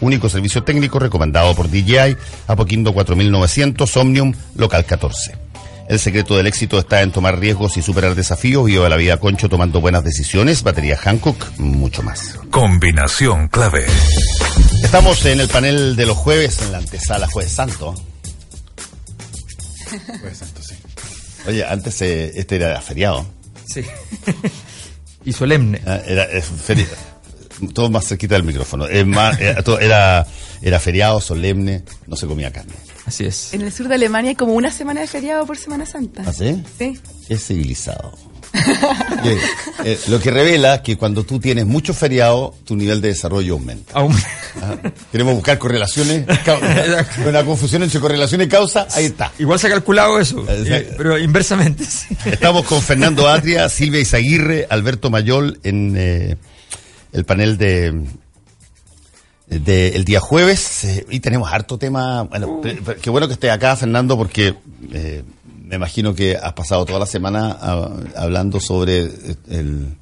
único servicio técnico recomendado por DJI, Apoquindo 4900, Omnium, local 14. El secreto del éxito está en tomar riesgos y superar desafíos. Viva la vida Concho tomando buenas decisiones. Batería Hancock, mucho más. Combinación clave. Estamos en el panel de los jueves, en la antesala Jueves Santo. Jueves Santo, sí. Oye, antes eh, este era feriado. Sí. y solemne. Ah, Era, es feri- todo más cerquita del micrófono. Es más, era, era, era feriado, solemne, no se comía carne. Así es. En el sur de Alemania hay como una semana de feriado por Semana Santa. ¿Ah, sí? Sí. Es civilizado. Eh, eh, lo que revela que cuando tú tienes mucho feriado, tu nivel de desarrollo aumenta. Aún- Ah, Queremos buscar correlaciones, una confusión entre correlación y causa, ahí está. Igual se ha calculado eso, eh, pero inversamente. sí. Estamos con Fernando Atria, Silvia Izaguirre, Alberto Mayol en eh, el panel de, de el día jueves eh, y tenemos harto tema. Bueno, pe- qué bueno que esté acá, Fernando, porque eh, me imagino que has pasado toda la semana hablando sobre eh, el,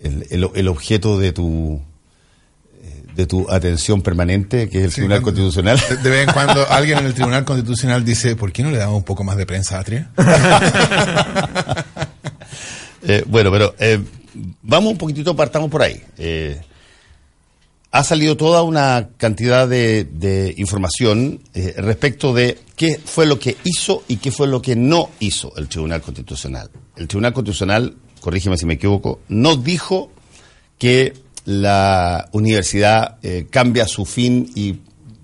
el, el- el objeto de tu de tu atención permanente, que es el Sí, Tribunal Constitucional. De, de vez en cuando alguien en el Tribunal Constitucional dice, ¿por qué no le damos un poco más de prensa a Atria? Eh, bueno, pero eh, vamos un poquitito, partamos por ahí. Eh, ha salido toda una cantidad de, de información eh, respecto de qué fue lo que hizo y qué fue lo que no hizo el Tribunal Constitucional. El Tribunal Constitucional, corrígeme si me equivoco, no dijo que la universidad eh, cambia su fin y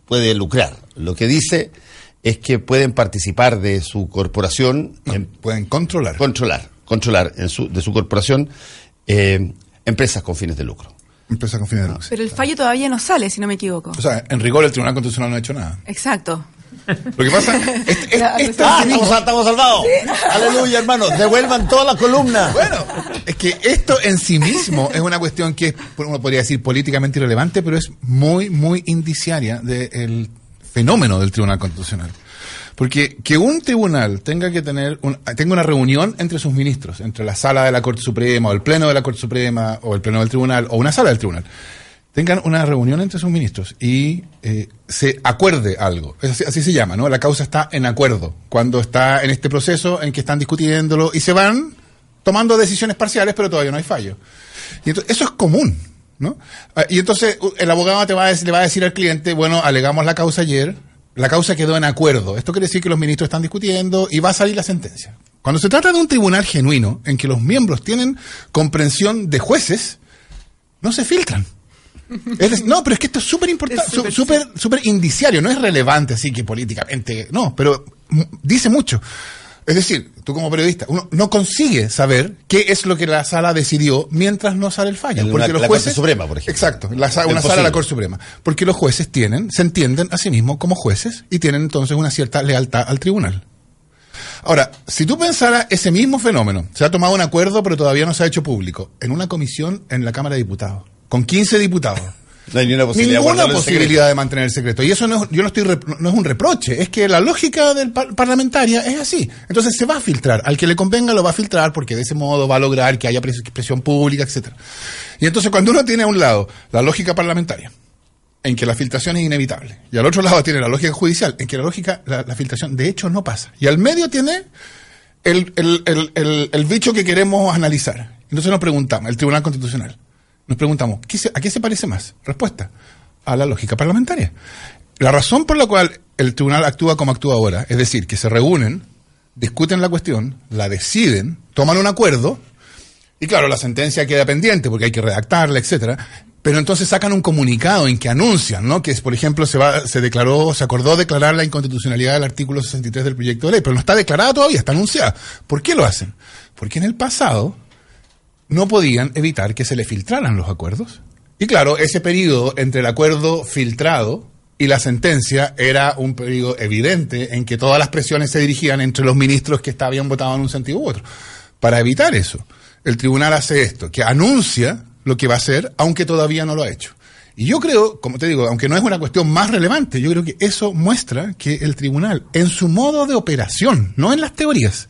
puede lucrar. Lo que dice es que pueden participar de su corporación en Pueden controlar. controlar, controlar en su, de su corporación eh, empresas con fines de lucro. Empresa con fines de lucro. Pero el fallo todavía no sale, si no me equivoco. O sea, en rigor el Tribunal Constitucional no ha hecho nada. Exacto. Lo que pasa es, es- ¡Ah, estamos, estamos salvados! ¡Aleluya, hermano! ¡Devuelvan toda la columna! Bueno, es que esto en sí mismo es una cuestión que es, uno podría decir, políticamente irrelevante, pero es muy, muy indiciaria del fenómeno del Tribunal Constitucional. Porque que un tribunal tenga que tener tenga una reunión entre sus ministros, entre la sala de la Corte Suprema, o el pleno de la Corte Suprema, o el pleno del tribunal, o una sala del tribunal, tengan una reunión entre sus ministros y eh, se acuerde algo. Así, así se llama, ¿no? La causa está en acuerdo. Cuando está en este proceso en que están discutiéndolo y se van tomando decisiones parciales, pero todavía no hay fallo. Y entonces, eso es común, ¿no? Ah, Y entonces el abogado te le va a decir al cliente, bueno, alegamos la causa ayer, la causa quedó en acuerdo. Esto quiere decir que los ministros están discutiendo y va a salir la sentencia. Cuando se trata de un tribunal genuino, en que los miembros tienen comprensión de jueces, no se filtran. Es decir, no, pero es que esto es súper importante, súper- súper indiciario, no es relevante así que políticamente, no, pero dice mucho. Es decir, tú como periodista, uno no consigue saber qué es lo que la sala decidió mientras no sale el fallo. Una- porque los la jueces, Corte Suprema, por ejemplo. Exacto, la una sala de la Corte Suprema. Porque los jueces tienen, se entienden a sí mismos como jueces y tienen entonces una cierta lealtad al tribunal. Ahora, si tú pensaras ese mismo fenómeno, se ha tomado un acuerdo pero todavía no se ha hecho público, en una comisión en la Cámara de Diputados, con 15 diputados. No hay ni una posibilidad de Ninguna en posibilidad de mantener el secreto. Y eso no es, yo no estoy no es un reproche, es que la lógica del par- parlamentaria es así. Entonces se va a filtrar. Al que le convenga lo va a filtrar porque de ese modo va a lograr que haya pres- presión pública, etcétera. Y entonces cuando uno tiene a un lado la lógica parlamentaria, en que la filtración es inevitable, y al otro lado tiene la lógica judicial, en que la lógica, la, la filtración de hecho no pasa. Y al medio tiene el- el- el- el bicho que queremos analizar. Entonces nos preguntamos, el Tribunal Constitucional, nos preguntamos, ¿qué se- ¿a qué se parece más? Respuesta, a la lógica parlamentaria. La razón por la cual el tribunal actúa como actúa ahora, es decir, que se reúnen, discuten la cuestión, la deciden, toman un acuerdo, y claro, la sentencia queda pendiente porque hay que redactarla, etcétera. Pero entonces sacan un comunicado en que anuncian, ¿no? Que por ejemplo, se va, se declaró, se acordó declarar la inconstitucionalidad del artículo 63 del proyecto de ley, pero no está declarada todavía, está anunciada. ¿Por qué lo hacen? Porque en el pasado no podían evitar que se le filtraran los acuerdos. Y claro, ese periodo entre el acuerdo filtrado y la sentencia era un periodo evidente en que todas las presiones se dirigían entre los ministros que habían votado en un sentido u otro. Para evitar eso, el tribunal hace esto, que anuncia lo que va a hacer, aunque todavía no lo ha hecho. Y yo creo, como te digo, aunque no es una cuestión más relevante, yo creo que eso muestra que el tribunal, en su modo de operación, no en las teorías,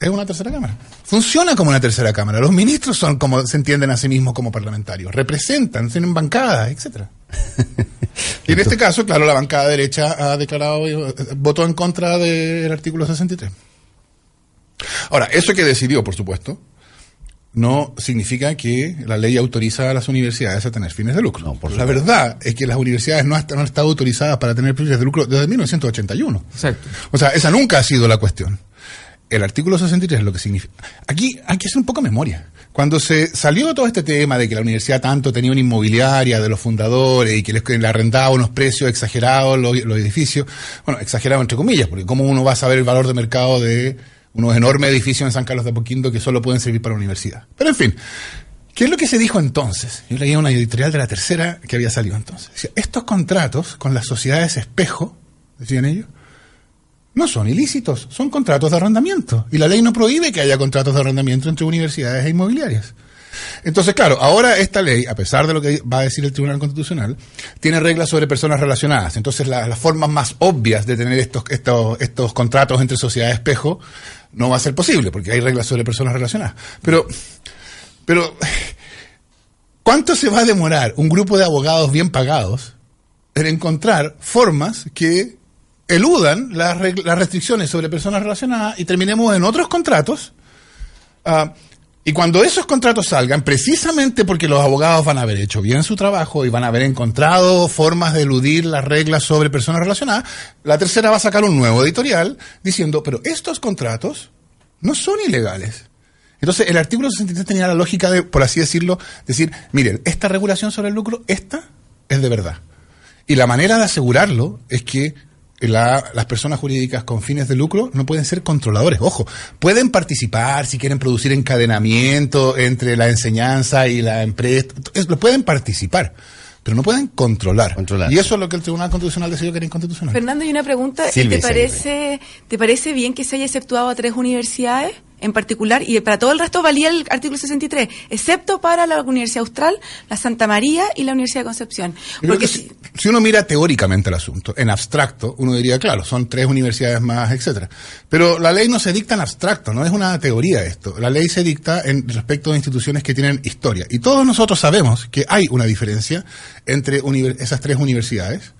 es una tercera cámara. Funciona como una tercera cámara. Los ministros son como se entienden a sí mismos como parlamentarios. Representan, tienen bancadas, etcétera. y en este caso, claro, la bancada derecha ha declarado, eh, votó en contra del artículo 63. Ahora, eso que decidió, por supuesto, no significa que la ley autoriza a las universidades a tener fines de lucro. No, por la verdad es que las universidades no, han- no han estado autorizadas para tener fines de lucro desde 1981. Exacto. O sea, esa nunca ha sido la cuestión. El artículo 63 es lo que significa. Aquí hay que hacer un poco de memoria. Cuando se salió todo este tema de que la universidad tanto tenía una inmobiliaria de los fundadores y que les arrendaba unos precios exagerados los, edificios, bueno, exagerados entre comillas, porque cómo uno va a saber el valor de mercado de unos enormes edificios en San Carlos de Apoquindo que solo pueden servir para la universidad. Pero en fin, ¿Qué es lo que se dijo entonces? Yo leía una editorial de la tercera que había salido entonces. Estos contratos con las sociedades espejo, decían ellos, no son ilícitos, son contratos de arrendamiento. Y la ley no prohíbe que haya contratos de arrendamiento entre universidades e inmobiliarias. Entonces, claro, ahora esta ley, a pesar de lo que va a decir el Tribunal Constitucional, tiene reglas sobre personas relacionadas. Entonces, la- las formas más obvias de tener estos, estos, estos contratos entre sociedades espejo no va a ser posible, porque hay reglas sobre personas relacionadas. Pero, pero, ¿cuánto se va a demorar un grupo de abogados bien pagados en encontrar formas que eludan las, las restricciones sobre personas relacionadas y terminemos en otros contratos? ah, y cuando esos contratos salgan, precisamente porque los abogados van a haber hecho bien su trabajo y van a haber encontrado formas de eludir las reglas sobre personas relacionadas, la tercera va a sacar un nuevo editorial diciendo, pero estos contratos no son ilegales. Entonces, el artículo 63 tenía la lógica de, por así decirlo, decir, miren, esta regulación sobre el lucro, esta es de verdad. Y la manera de asegurarlo es que la- las personas jurídicas con fines de lucro no pueden ser controladores. Ojo, pueden participar si quieren producir encadenamiento entre la enseñanza y la empresa. Es- lo pueden participar, pero no pueden controlar. Controlar. Y eso es lo que el Tribunal Constitucional decidió que era inconstitucional. Fernando, y una pregunta. Silvia ¿Te parece, ¿Te parece bien que se haya exceptuado a tres universidades en particular y para todo el resto valía el artículo 63, excepto para la Universidad Austral, la Santa María y la Universidad de Concepción? Porque si- si, uno mira teóricamente el asunto, en abstracto, uno diría, claro, son tres universidades más, etcétera. Pero la ley no se dicta en abstracto, no es una teoría esto. La ley se dicta en respecto de instituciones que tienen historia. Y todos nosotros sabemos que hay una diferencia entre esas tres universidades,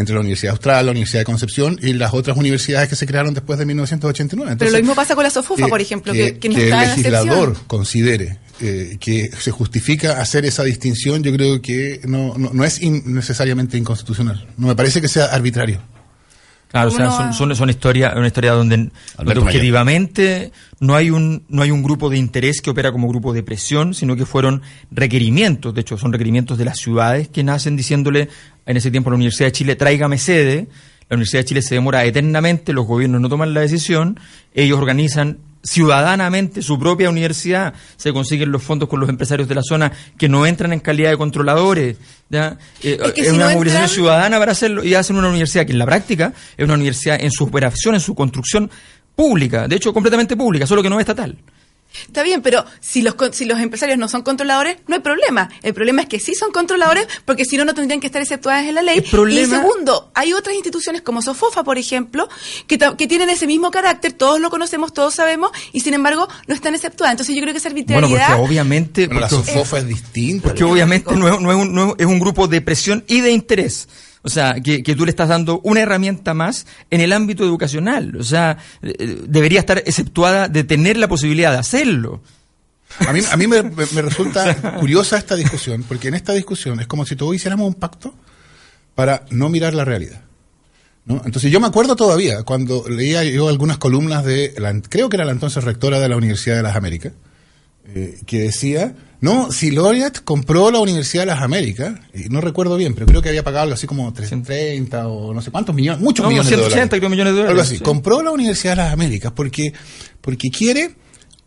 entre la Universidad Austral, la Universidad de Concepción y las otras universidades que se crearon después de 1989. Pero lo Entonces, mismo pasa con la SOFUFA, por ejemplo, que, que no el está en legislador considere eh, que se justifica hacer esa distinción, yo creo que no, no, no es in- necesariamente inconstitucional. No me parece que sea arbitrario. Claro, o sea, ¿Cómo no son, son, son historia, una historia donde, donde objetivamente no hay un no hay un grupo de interés que opera como grupo de presión, sino que fueron requerimientos, de hecho son requerimientos de las ciudades que nacen diciéndole en ese tiempo a la Universidad de Chile tráigame sede, la Universidad de Chile se demora eternamente, los gobiernos no toman la decisión, ellos organizan ciudadanamente su propia universidad, se consiguen los fondos con los empresarios de la zona que no entran en calidad de controladores, ¿ya? Eh, Es que es si una no movilización entran- ciudadana para hacerlo y hacen una universidad que en la práctica es una universidad en su operación, en su construcción pública, de hecho completamente pública, solo que no es estatal. Está bien, pero si los, con- si los empresarios no son controladores, no hay problema. El problema es que sí son controladores, porque si no, no tendrían que estar exceptuadas en la ley. El problema- Y segundo, hay otras instituciones como Sofofa, por ejemplo, que, que tienen ese mismo carácter, todos lo conocemos, todos sabemos, y sin embargo no están exceptuadas. Entonces yo creo que esa Bueno, arbitrariedad... porque obviamente, Bueno, la SOFOFA es distinta. porque obviamente no es, no es un, no es un grupo de presión y de interés. O sea, que, que tú le estás dando una herramienta más en el ámbito educacional. O sea, eh, debería estar exceptuada de tener la posibilidad de hacerlo. A mí, a mí me, resulta curiosa esta discusión, porque en esta discusión es como si todos hiciéramos un pacto para no mirar la realidad. ¿no? Entonces yo me acuerdo todavía cuando leía yo algunas columnas de, la, creo que era la entonces rectora de la Universidad de las Américas, eh, que decía, no, si Laureate compró la Universidad de las Américas, y no recuerdo bien, pero creo que había pagado algo así como 330 o no sé cuántos millones, muchos No, millones de 180 dólares. creo, millones de dólares, Algo así. sí. Compró la Universidad de las Américas porque, porque quiere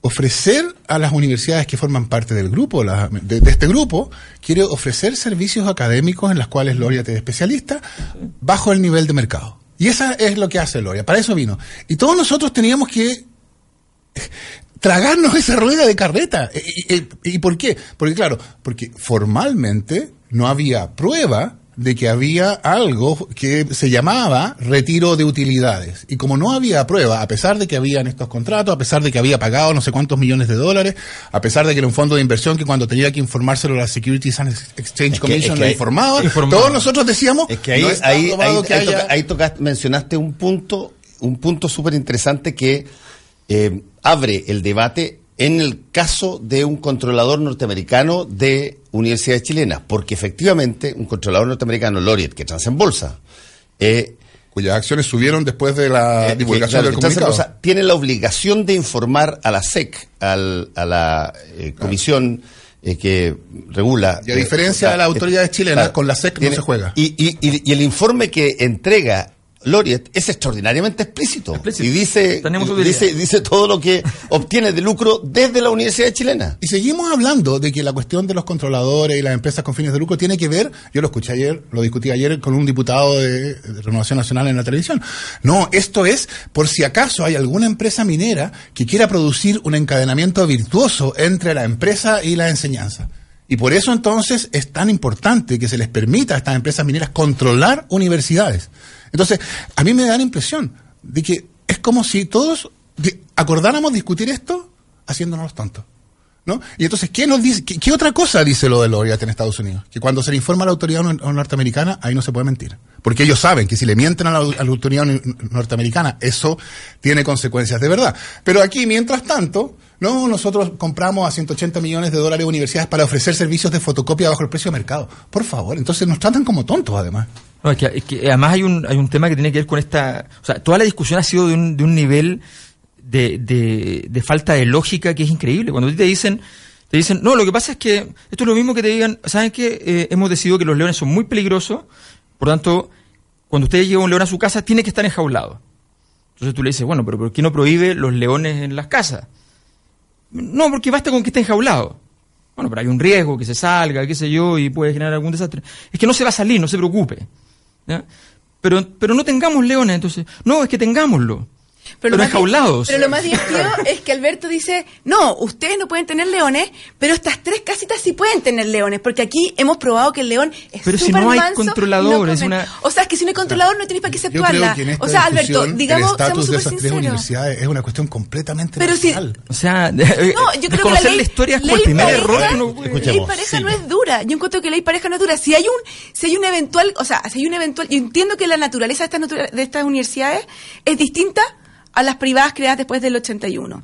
ofrecer a las universidades que forman parte del grupo, de, de este grupo, quiere ofrecer servicios académicos en los cuales Laureate es especialista bajo el nivel de mercado. Y eso es lo que hace Loria, para eso vino. Y todos nosotros teníamos que tragarnos esa rueda de carreta. ¿Y, y- y por qué? Porque claro, porque formalmente no había prueba de que había algo que se llamaba retiro de utilidades. Y como no había prueba, a pesar de que habían estos contratos, a pesar de que había pagado no sé cuántos millones de dólares, a pesar de que era un fondo de inversión que cuando tenía que informárselo a la Securities and Exchange Es que- Commission es que le hay- informaba, todos nosotros decíamos, Es que ahí, no ahí, ahí- que haya- ahí tocaste- mencionaste un punto, un punto súper interesante que eh, abre el debate en el caso de un controlador norteamericano de universidades chilenas, porque efectivamente un controlador norteamericano, Laureate, que transa en bolsa, eh, cuyas acciones subieron después de la eh, que, divulgación claro, del que transa en comunicado. bolsa, tiene la obligación de informar a la SEC, al- a la eh, comisión que regula. Y a diferencia de las autoridades chilenas, con la SEC no se juega. Y, y- y- y el informe que entrega Laureate es extraordinariamente explícito. Explícito. Y dice, dice, dice todo lo que obtiene de lucro desde la Universidad Chilena. Y seguimos hablando de que la cuestión de los controladores y las empresas con fines de lucro tiene que ver, yo lo escuché ayer, lo discutí ayer con un diputado de, de Renovación Nacional en la televisión. No, esto es por si acaso hay alguna empresa minera que quiera producir un encadenamiento virtuoso entre la empresa y la enseñanza. Y por eso entonces es tan importante que se les permita a estas empresas mineras controlar universidades. Entonces, a mí me da la impresión de que es como si todos acordáramos discutir esto haciéndonos los tontos. ¿No? Y entonces, ¿qué nos dice? ¿Qué, otra cosa dice lo de Laureate en Estados Unidos? Que cuando se le informa a la autoridad nor- norteamericana, ahí no se puede mentir. Porque ellos saben que si le mienten a la, autoridad nor- norteamericana, eso tiene consecuencias de verdad. Pero aquí, mientras tanto, no, nosotros compramos a 180 millones de dólares universidades para ofrecer servicios de fotocopia bajo el precio de mercado. Por favor, entonces nos tratan como tontos, además. No, es que, además hay un, hay un tema que tiene que ver con esta... O sea, toda la discusión ha sido de un, de un nivel de, de, falta de lógica que es increíble. Cuando te dicen, te dicen, no, lo que pasa es que esto es lo mismo que te digan, ¿saben qué? hemos decidido que los leones son muy peligrosos, por tanto, cuando usted lleva un león a su casa, tiene que estar enjaulado. Entonces tú le dices, bueno, pero ¿por qué no prohíbe los leones en las casas? No, porque basta con que esté enjaulado. Bueno, pero hay un riesgo que se salga, qué sé yo, y puede generar algún desastre. Es que no se va a salir, no se preocupe. Pero, pero no tengamos leones, entonces. No, es que tengámoslo. Pero, lo más di- enjaulados. Pero lo más divertido es que Alberto dice, no, ustedes no pueden tener leones, pero estas tres casitas sí pueden tener leones, porque aquí hemos probado que el león es Pero si no hay manso controlador, es come. una- O sea, es que si no hay controlador no tenéis para qué esta o sea, Alberto, digamos, el seamos de súper esas tres sinceros. universidades es una cuestión completamente Pero si-. O sea, No, yo creo que la ley, la historia es el primer pareja- error que uno puede- ley Escuchemos, pareja sí. no es dura. Yo encuentro que ley pareja no es dura. Si hay un, si hay un eventual, o sea, si hay un eventual, yo entiendo que la naturaleza de estas, natura- de estas universidades es distinta a las privadas creadas después del 81.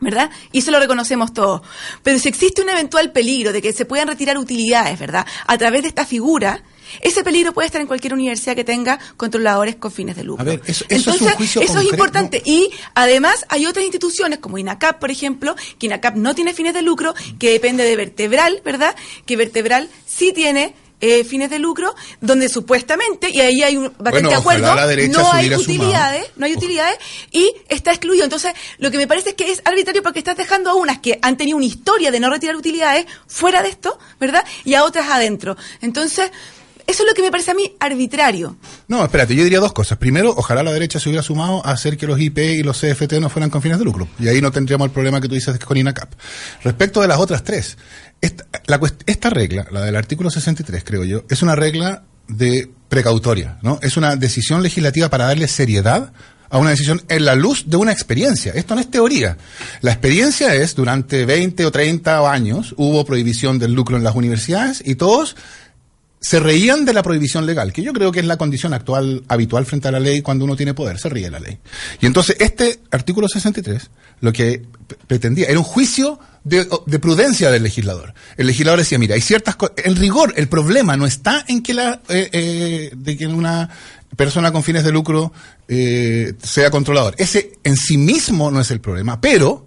¿Verdad? Y eso lo reconocemos todos. Pero si existe un eventual peligro de que se puedan retirar utilidades, ¿verdad? A través de esta figura, ese peligro puede estar en cualquier universidad que tenga controladores con fines de lucro. A ver, eso- eso es un Entonces, juicio eso es importante. Y además hay otras instituciones como INACAP, por ejemplo, que INACAP no tiene fines de lucro, que depende de Vertebral, ¿verdad? Que Vertebral sí tiene eh, fines de lucro, donde supuestamente, y ahí hay un bastante Bueno, acuerdo, no hay utilidades, no hay utilidades, y está excluido. Entonces, lo que me parece es que es arbitrario porque estás dejando a unas que han tenido una historia de no retirar utilidades fuera de esto, ¿verdad? Y a otras adentro. Entonces, eso es lo que me parece a mí arbitrario. No, espérate, yo diría dos cosas. Primero, ojalá la derecha se hubiera sumado a hacer que los IP y los CFT no fueran con fines de lucro. Y ahí no tendríamos el problema que tú dices con INACAP. Respecto de las otras tres, esta, regla, la del artículo 63, creo yo, es una regla de precautoria, ¿no? Es una decisión legislativa para darle seriedad a una decisión en la luz de una experiencia. Esto no es teoría. La experiencia es, durante 20 o 30 años, hubo prohibición del lucro en las universidades y todos se reían de la prohibición legal, que yo creo que es la condición actual, habitual frente a la ley cuando uno tiene poder, se ríe la ley. Y entonces este artículo 63 lo que pretendía era un juicio de, de prudencia del legislador. El legislador decía, mira, hay ciertas cosas, el rigor, el problema no está en que la, eh, eh, de que una persona con fines de lucro eh, sea controlador. Ese en sí mismo no es el problema, pero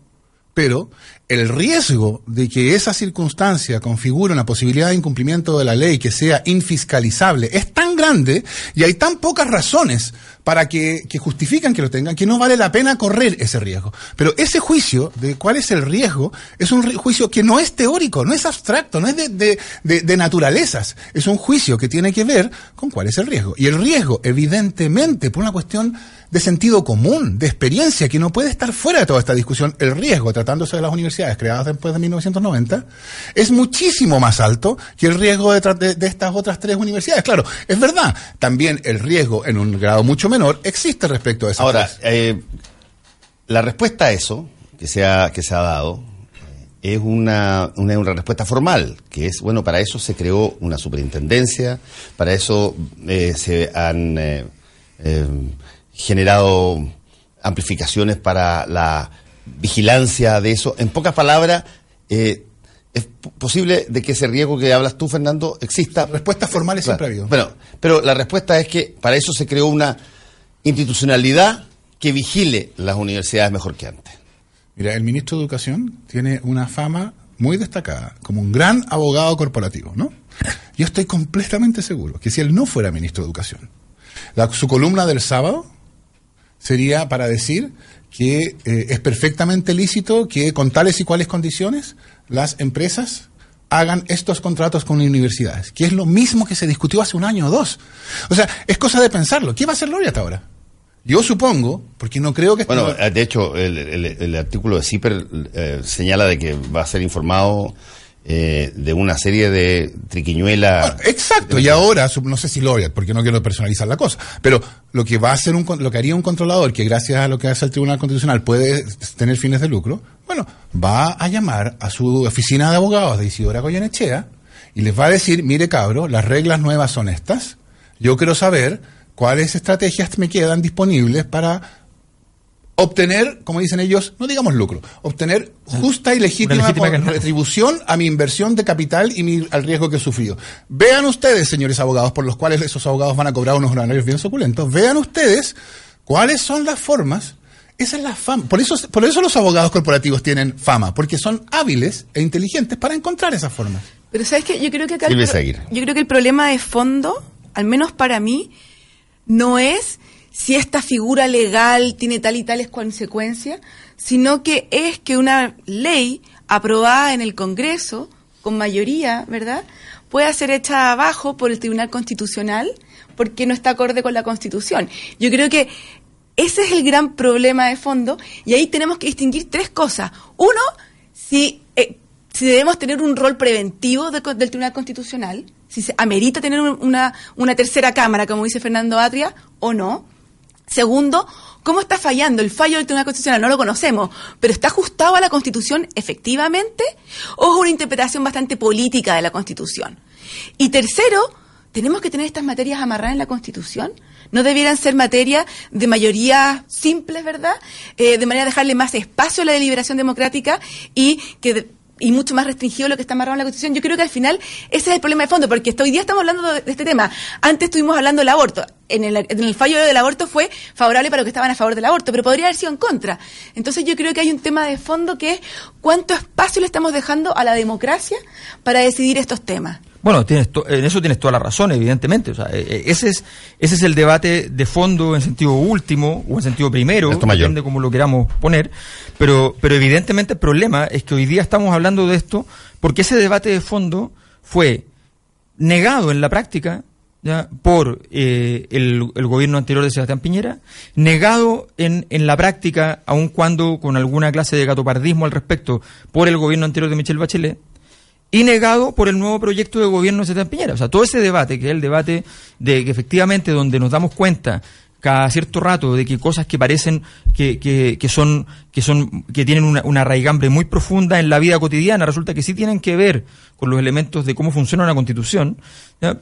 pero el riesgo de que esa circunstancia configure una posibilidad de incumplimiento de la ley que sea infiscalizable es tan grande y hay tan pocas razones para que, que justifican que lo tengan que no vale la pena correr ese riesgo. Pero ese juicio de cuál es el riesgo es un juicio que no es teórico, no es abstracto, no es de- de naturalezas. Es un juicio que tiene que ver con cuál es el riesgo. Y el riesgo, evidentemente, por una cuestión de sentido común, de experiencia, que no puede estar fuera de toda esta discusión. El riesgo, tratándose de las universidades creadas después de 1990, es muchísimo más alto que el riesgo de, de- de estas otras tres universidades. Claro, es verdad, también el riesgo en un grado mucho menor existe respecto a esas Ahora, eh, la respuesta a eso que se ha, que se ha dado eh, es una, una, una respuesta formal, que es, bueno, para eso se creó una superintendencia, para eso eh, se han eh, generado amplificaciones para la vigilancia de eso. En pocas palabras, eh, es posible de que ese riesgo que hablas tú, Fernando, exista. Respuestas formales Claro. siempre ha habido. Bueno, pero la respuesta es que para eso se creó una institucionalidad que vigile las universidades mejor que antes. Mira, el ministro de Educación tiene una fama muy destacada como un gran abogado corporativo, ¿no? Yo estoy completamente seguro que si él no fuera ministro de Educación, la- su columna del sábado sería para decir que eh, es perfectamente lícito que con tales y cuales condiciones las empresas hagan estos contratos con universidades, que es lo mismo que se discutió hace un año o dos. O sea, es cosa de pensarlo. ¿Qué va a hacer Laureate ahora? Yo supongo, porque no creo que... Bueno, esto- eh, de hecho, el, el- el artículo de CIPER eh, señala de que va a ser informado eh, de una serie de triquiñuelas. Bueno, exacto, y ahora, no sé si Laureate, porque no quiero personalizar la cosa, pero lo que va a hacer un, lo que haría un controlador, que gracias a lo que hace el Tribunal Constitucional puede tener fines de lucro, bueno, va a llamar a su oficina de abogados de Isidora Goyenechea y les va a decir, mire cabro, las reglas nuevas son estas, yo quiero saber cuáles estrategias me quedan disponibles para obtener, como dicen ellos, no digamos lucro, obtener justa y legítima, retribución a mi inversión de capital y mi- al riesgo que he sufrido. Vean ustedes, señores abogados, por los cuales esos abogados van a cobrar unos honorarios bien suculentos, vean ustedes cuáles son las formas. Esa es la fama. Por eso, por eso los abogados corporativos tienen fama, porque son hábiles e inteligentes para encontrar esas formas. Pero sabes que yo creo que acá el yo creo que el problema de fondo, al menos para mí, no es si esta figura legal tiene tal y tales consecuencias, sino que es que una ley aprobada en el Congreso con mayoría, ¿verdad? Pueda ser hecha abajo por el Tribunal Constitucional porque no está acorde con la Constitución. Yo creo que ese es el gran problema de fondo y ahí tenemos que distinguir tres cosas. Uno, si, eh, si debemos tener un rol preventivo de del Tribunal Constitucional, si se amerita tener un- una, una tercera cámara, como dice Fernando Atria, o no. Segundo, ¿cómo está fallando? El fallo del Tribunal Constitucional no lo conocemos, pero ¿está ajustado a la Constitución efectivamente o es una interpretación bastante política de la Constitución? Y tercero, ¿tenemos que tener estas materias amarradas en la Constitución? ¿No debieran ser materias de mayoría simples, verdad? Eh, de manera de dejarle más espacio a la deliberación democrática y que y mucho más restringido lo que está amarrado en la Constitución. Yo creo que al final ese es el problema de fondo, porque hoy día estamos hablando de, de este tema. Antes estuvimos hablando del aborto. En el, en el fallo del aborto fue favorable para los que estaban a favor del aborto, pero podría haber sido en contra. Entonces yo creo que hay un tema de fondo que es cuánto espacio le estamos dejando a la democracia para decidir estos temas. Bueno, tienes to- en eso tienes toda la razón, evidentemente. O sea, eh, eh, ese es ese es el debate de fondo en sentido último o en sentido primero, Esto mayor. depende cómo lo queramos poner. Pero, pero evidentemente el problema es que hoy día estamos hablando de esto porque ese debate de fondo fue negado en la práctica ¿ya? por eh, el, el gobierno anterior de Sebastián Piñera, negado en, en la práctica, aun cuando con alguna clase de gatopardismo al respecto, por el gobierno anterior de Michelle Bachelet, y negado por el nuevo proyecto de gobierno de Sebastián Piñera. O sea, todo ese debate, que es el debate de que efectivamente donde nos damos cuenta cada cierto rato de que cosas que parecen que, que, que son que tienen una, raigambre muy profunda en la vida cotidiana resulta que sí tienen que ver con los elementos de cómo funciona una constitución.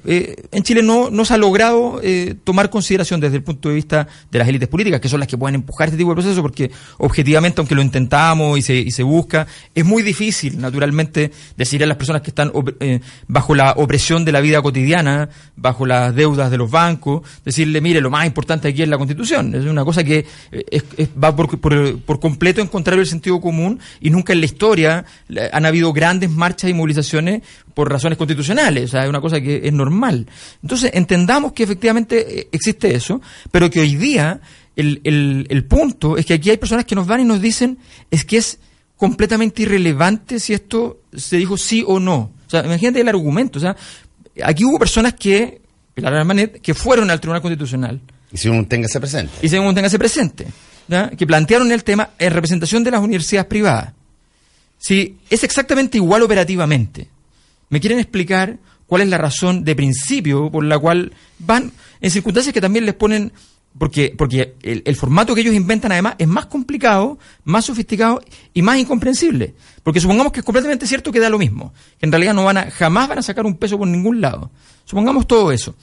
Eh, en Chile no, no se ha logrado eh, tomar consideración desde el punto de vista de las élites políticas que son las que pueden empujar este tipo de proceso porque objetivamente aunque lo intentamos y se, y se busca es muy difícil naturalmente decir a las personas que están eh, bajo la opresión de la vida cotidiana bajo las deudas de los bancos decirle mire lo más importante aquí es la constitución es una cosa que eh, es- va por, por, por completo en contrario del sentido común y nunca en la historia eh, han habido grandes marchas y movilizaciones por razones constitucionales, o sea, es una cosa que es normal. Entonces, entendamos que efectivamente eh, existe eso, pero que hoy día el, el, el punto es que aquí hay personas que nos van y nos dicen es que es completamente irrelevante si esto se dijo sí o no. O sea, imagínate el argumento, o sea, aquí hubo personas que, que fueron al Tribunal Constitucional, Y si uno tenga ese presente. y según téngase presente, que plantearon el tema en representación de las universidades privadas. Si es exactamente igual operativamente, ¿me quieren explicar cuál es la razón de principio por la cual van en circunstancias que también les ponen, porque, porque el, el formato que ellos inventan además es más complicado, más sofisticado y más incomprensible? Porque supongamos que es completamente cierto que da lo mismo, que en realidad no van a, jamás van a sacar un peso por ningún lado. Supongamos todo eso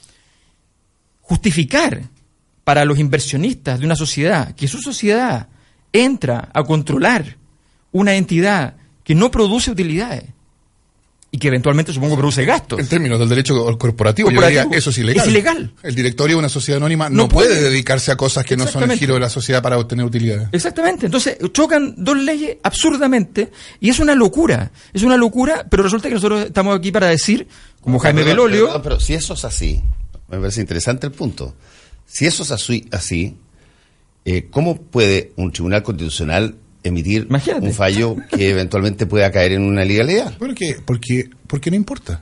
justificar para los inversionistas de una sociedad que su sociedad entra a controlar una entidad que no produce utilidades y que eventualmente supongo produce gastos. En términos del derecho corporativo, yo diría eso es ilegal. Es ilegal. El directorio de una sociedad anónima no, No puede, puede. dedicarse a cosas que no son el giro de la sociedad para obtener utilidades. Exactamente. Entonces chocan dos leyes absurdamente y es una locura. Es una locura, pero resulta que nosotros estamos aquí para decir, como Jaime Belolio, perdón, pero si eso es así, me parece interesante el punto. Si eso es así, así eh, ¿cómo puede un tribunal constitucional emitir Imagínate. un fallo que eventualmente pueda caer en una ilegalidad? ¿Por qué? Porque, porque no importa.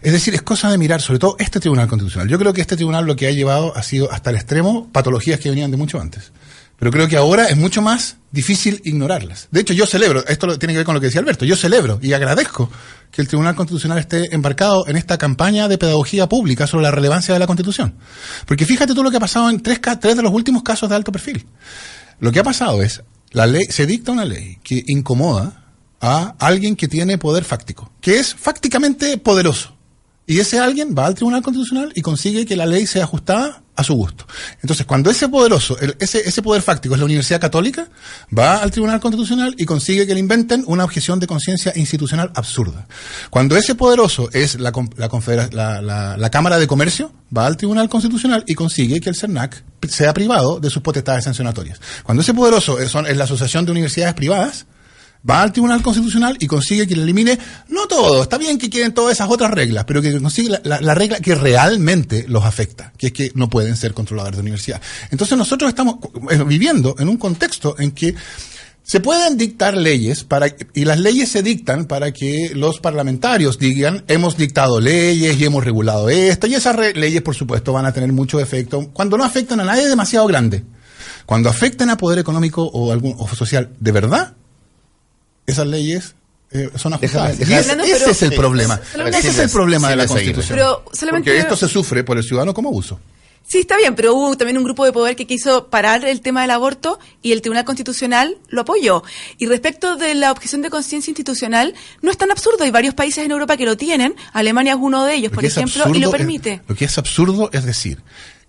Es decir, es cosa de mirar, sobre todo este Tribunal Constitucional. Yo creo que este tribunal lo que ha llevado ha sido hasta el extremo patologías que venían de mucho antes. Pero creo que ahora es mucho más difícil ignorarlas. De hecho, yo celebro, esto tiene que ver con lo que decía Alberto, yo celebro y agradezco que el Tribunal Constitucional esté embarcado en esta campaña de pedagogía pública sobre la relevancia de la Constitución. Porque fíjate tú lo que ha pasado en tres, tres de los últimos casos de alto perfil. Lo que ha pasado es, la ley, se dicta una ley que incomoda a alguien que tiene poder fáctico, que es fácticamente poderoso. Y ese alguien va al Tribunal Constitucional y consigue que la ley sea ajustada a su gusto. Entonces, cuando ese poderoso, el- ese, ese poder fáctico es la Universidad Católica, va al Tribunal Constitucional y consigue que le inventen una objeción de conciencia institucional absurda. Cuando ese poderoso es la, la, la- la- Cámara de Comercio, va al Tribunal Constitucional y consigue que el CERNAC sea privado de sus potestades sancionatorias. Cuando ese poderoso son- es la Asociación de Universidades Privadas, va al Tribunal Constitucional y consigue que le elimine, no todo, está bien que quieren todas esas otras reglas, pero que consigue la, la- la regla que realmente los afecta, que es que no pueden ser controladores de universidad. Entonces nosotros estamos eh, viviendo en un contexto en que se pueden dictar leyes para y las leyes se dictan para que los parlamentarios digan hemos dictado leyes y hemos regulado esto y esas leyes por supuesto van a tener mucho efecto cuando no afectan a nadie demasiado grande cuando afecten a poder económico o algún o social de verdad esas leyes eh, son ajustadas. Ese, es el Sí, problema. Ese es el problema de la. Constitución. Pero solamente- Porque esto se sufre por el ciudadano como abuso. Sí, está bien, pero hubo también un grupo de poder que quiso parar el tema del aborto y el Tribunal Constitucional lo apoyó. Y respecto de la objeción de conciencia institucional, no es tan absurdo. Hay varios países en Europa que lo tienen. Alemania es uno de ellos, Lo por ejemplo, y lo es- permite. lo que es absurdo es decir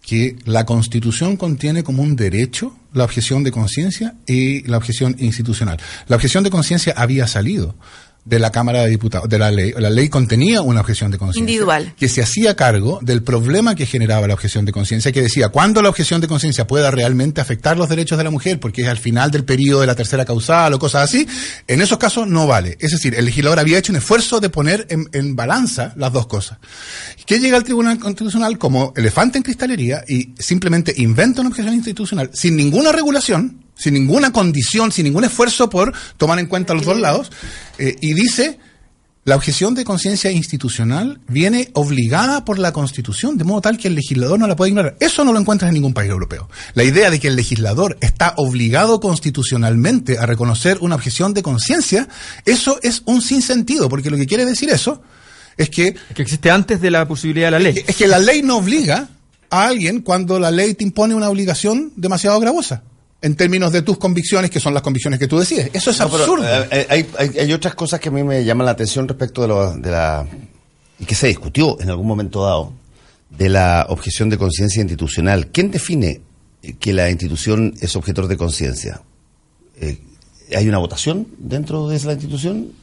que la Constitución contiene como un derecho la objeción de conciencia y la objeción institucional. La objeción de conciencia había salido de la Cámara de Diputados, de la ley. La ley contenía una objeción de conciencia. Individual. Que se hacía cargo del problema que generaba la objeción de conciencia, que decía, cuando la objeción de conciencia pueda realmente afectar los derechos de la mujer, porque es al final del periodo de la tercera causal o cosas así, en esos casos no vale. Es decir, el legislador había hecho un esfuerzo de poner en, en balanza las dos cosas. Que llega al Tribunal Constitucional como elefante en cristalería y simplemente inventa una objeción institucional sin ninguna regulación, sin ninguna condición, sin ningún esfuerzo por tomar en cuenta los dos lados, eh, y dice, la objeción de conciencia institucional viene obligada por la Constitución, de modo tal que el legislador no la puede ignorar. Eso no lo encuentras en ningún país europeo. La idea de que el legislador está obligado constitucionalmente a reconocer una objeción de conciencia, eso es un sinsentido, porque lo que quiere decir eso es que que existe antes de la posibilidad de la ley. es que la ley no obliga a alguien cuando la ley te impone una obligación demasiado gravosa en términos de tus convicciones, que son las convicciones que tú decides. Eso es No, absurdo. eh, hay, hay- hay otras cosas que a mí me llaman la atención respecto de, lo- de la. y que se discutió en algún momento dado, de la objeción de conciencia institucional. ¿Quién define eh, que la institución es objetor de conciencia? Eh, ¿Hay una votación dentro de esa institución?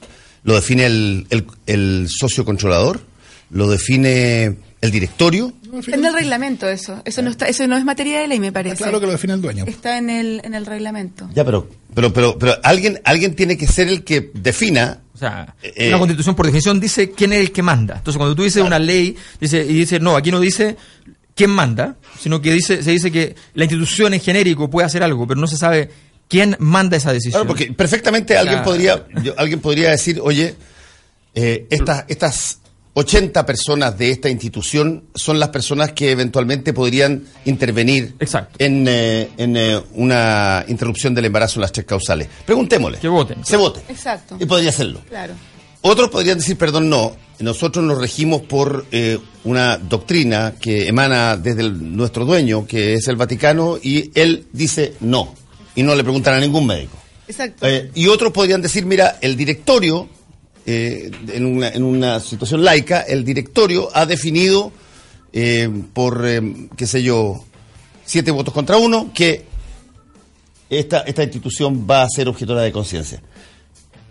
¿Lo define el, el, el socio controlador? ¿Lo define el directorio? Está en el reglamento eso. Eso no, está, eso no es materia de ley, me parece. Claro que lo define el dueño. Está en el, en el reglamento. Ya, pero, pero, pero, pero alguien, alguien tiene que ser el que defina. O sea, Eh, una constitución por definición dice quién es el que manda. Entonces, cuando tú dices una ley dice, y dice, no, aquí no dice quién manda, sino que dice, se dice que la institución en genérico puede hacer algo, pero no se sabe quién manda esa decisión. Claro, porque perfectamente alguien podría, yo- alguien podría decir, oye, eh, estas, estas 80 personas de esta institución son las personas que eventualmente podrían intervenir Exacto. en, eh, en, eh, una interrupción del embarazo en las tres causales. Preguntémosle. Que voten. Se vote. Exacto. Y podría hacerlo. Claro. Otros podrían decir, perdón, no. Nosotros nos regimos por eh, una doctrina que emana desde el- nuestro dueño, que es el Vaticano, y él dice no. Y no le preguntan a ningún médico. Exacto. Eh, y otros podrían decir, mira, el directorio, eh, en, una, en una situación laica, el directorio ha definido eh, por, eh, qué sé yo, siete votos contra uno, que esta, esta institución va a ser objetora de conciencia.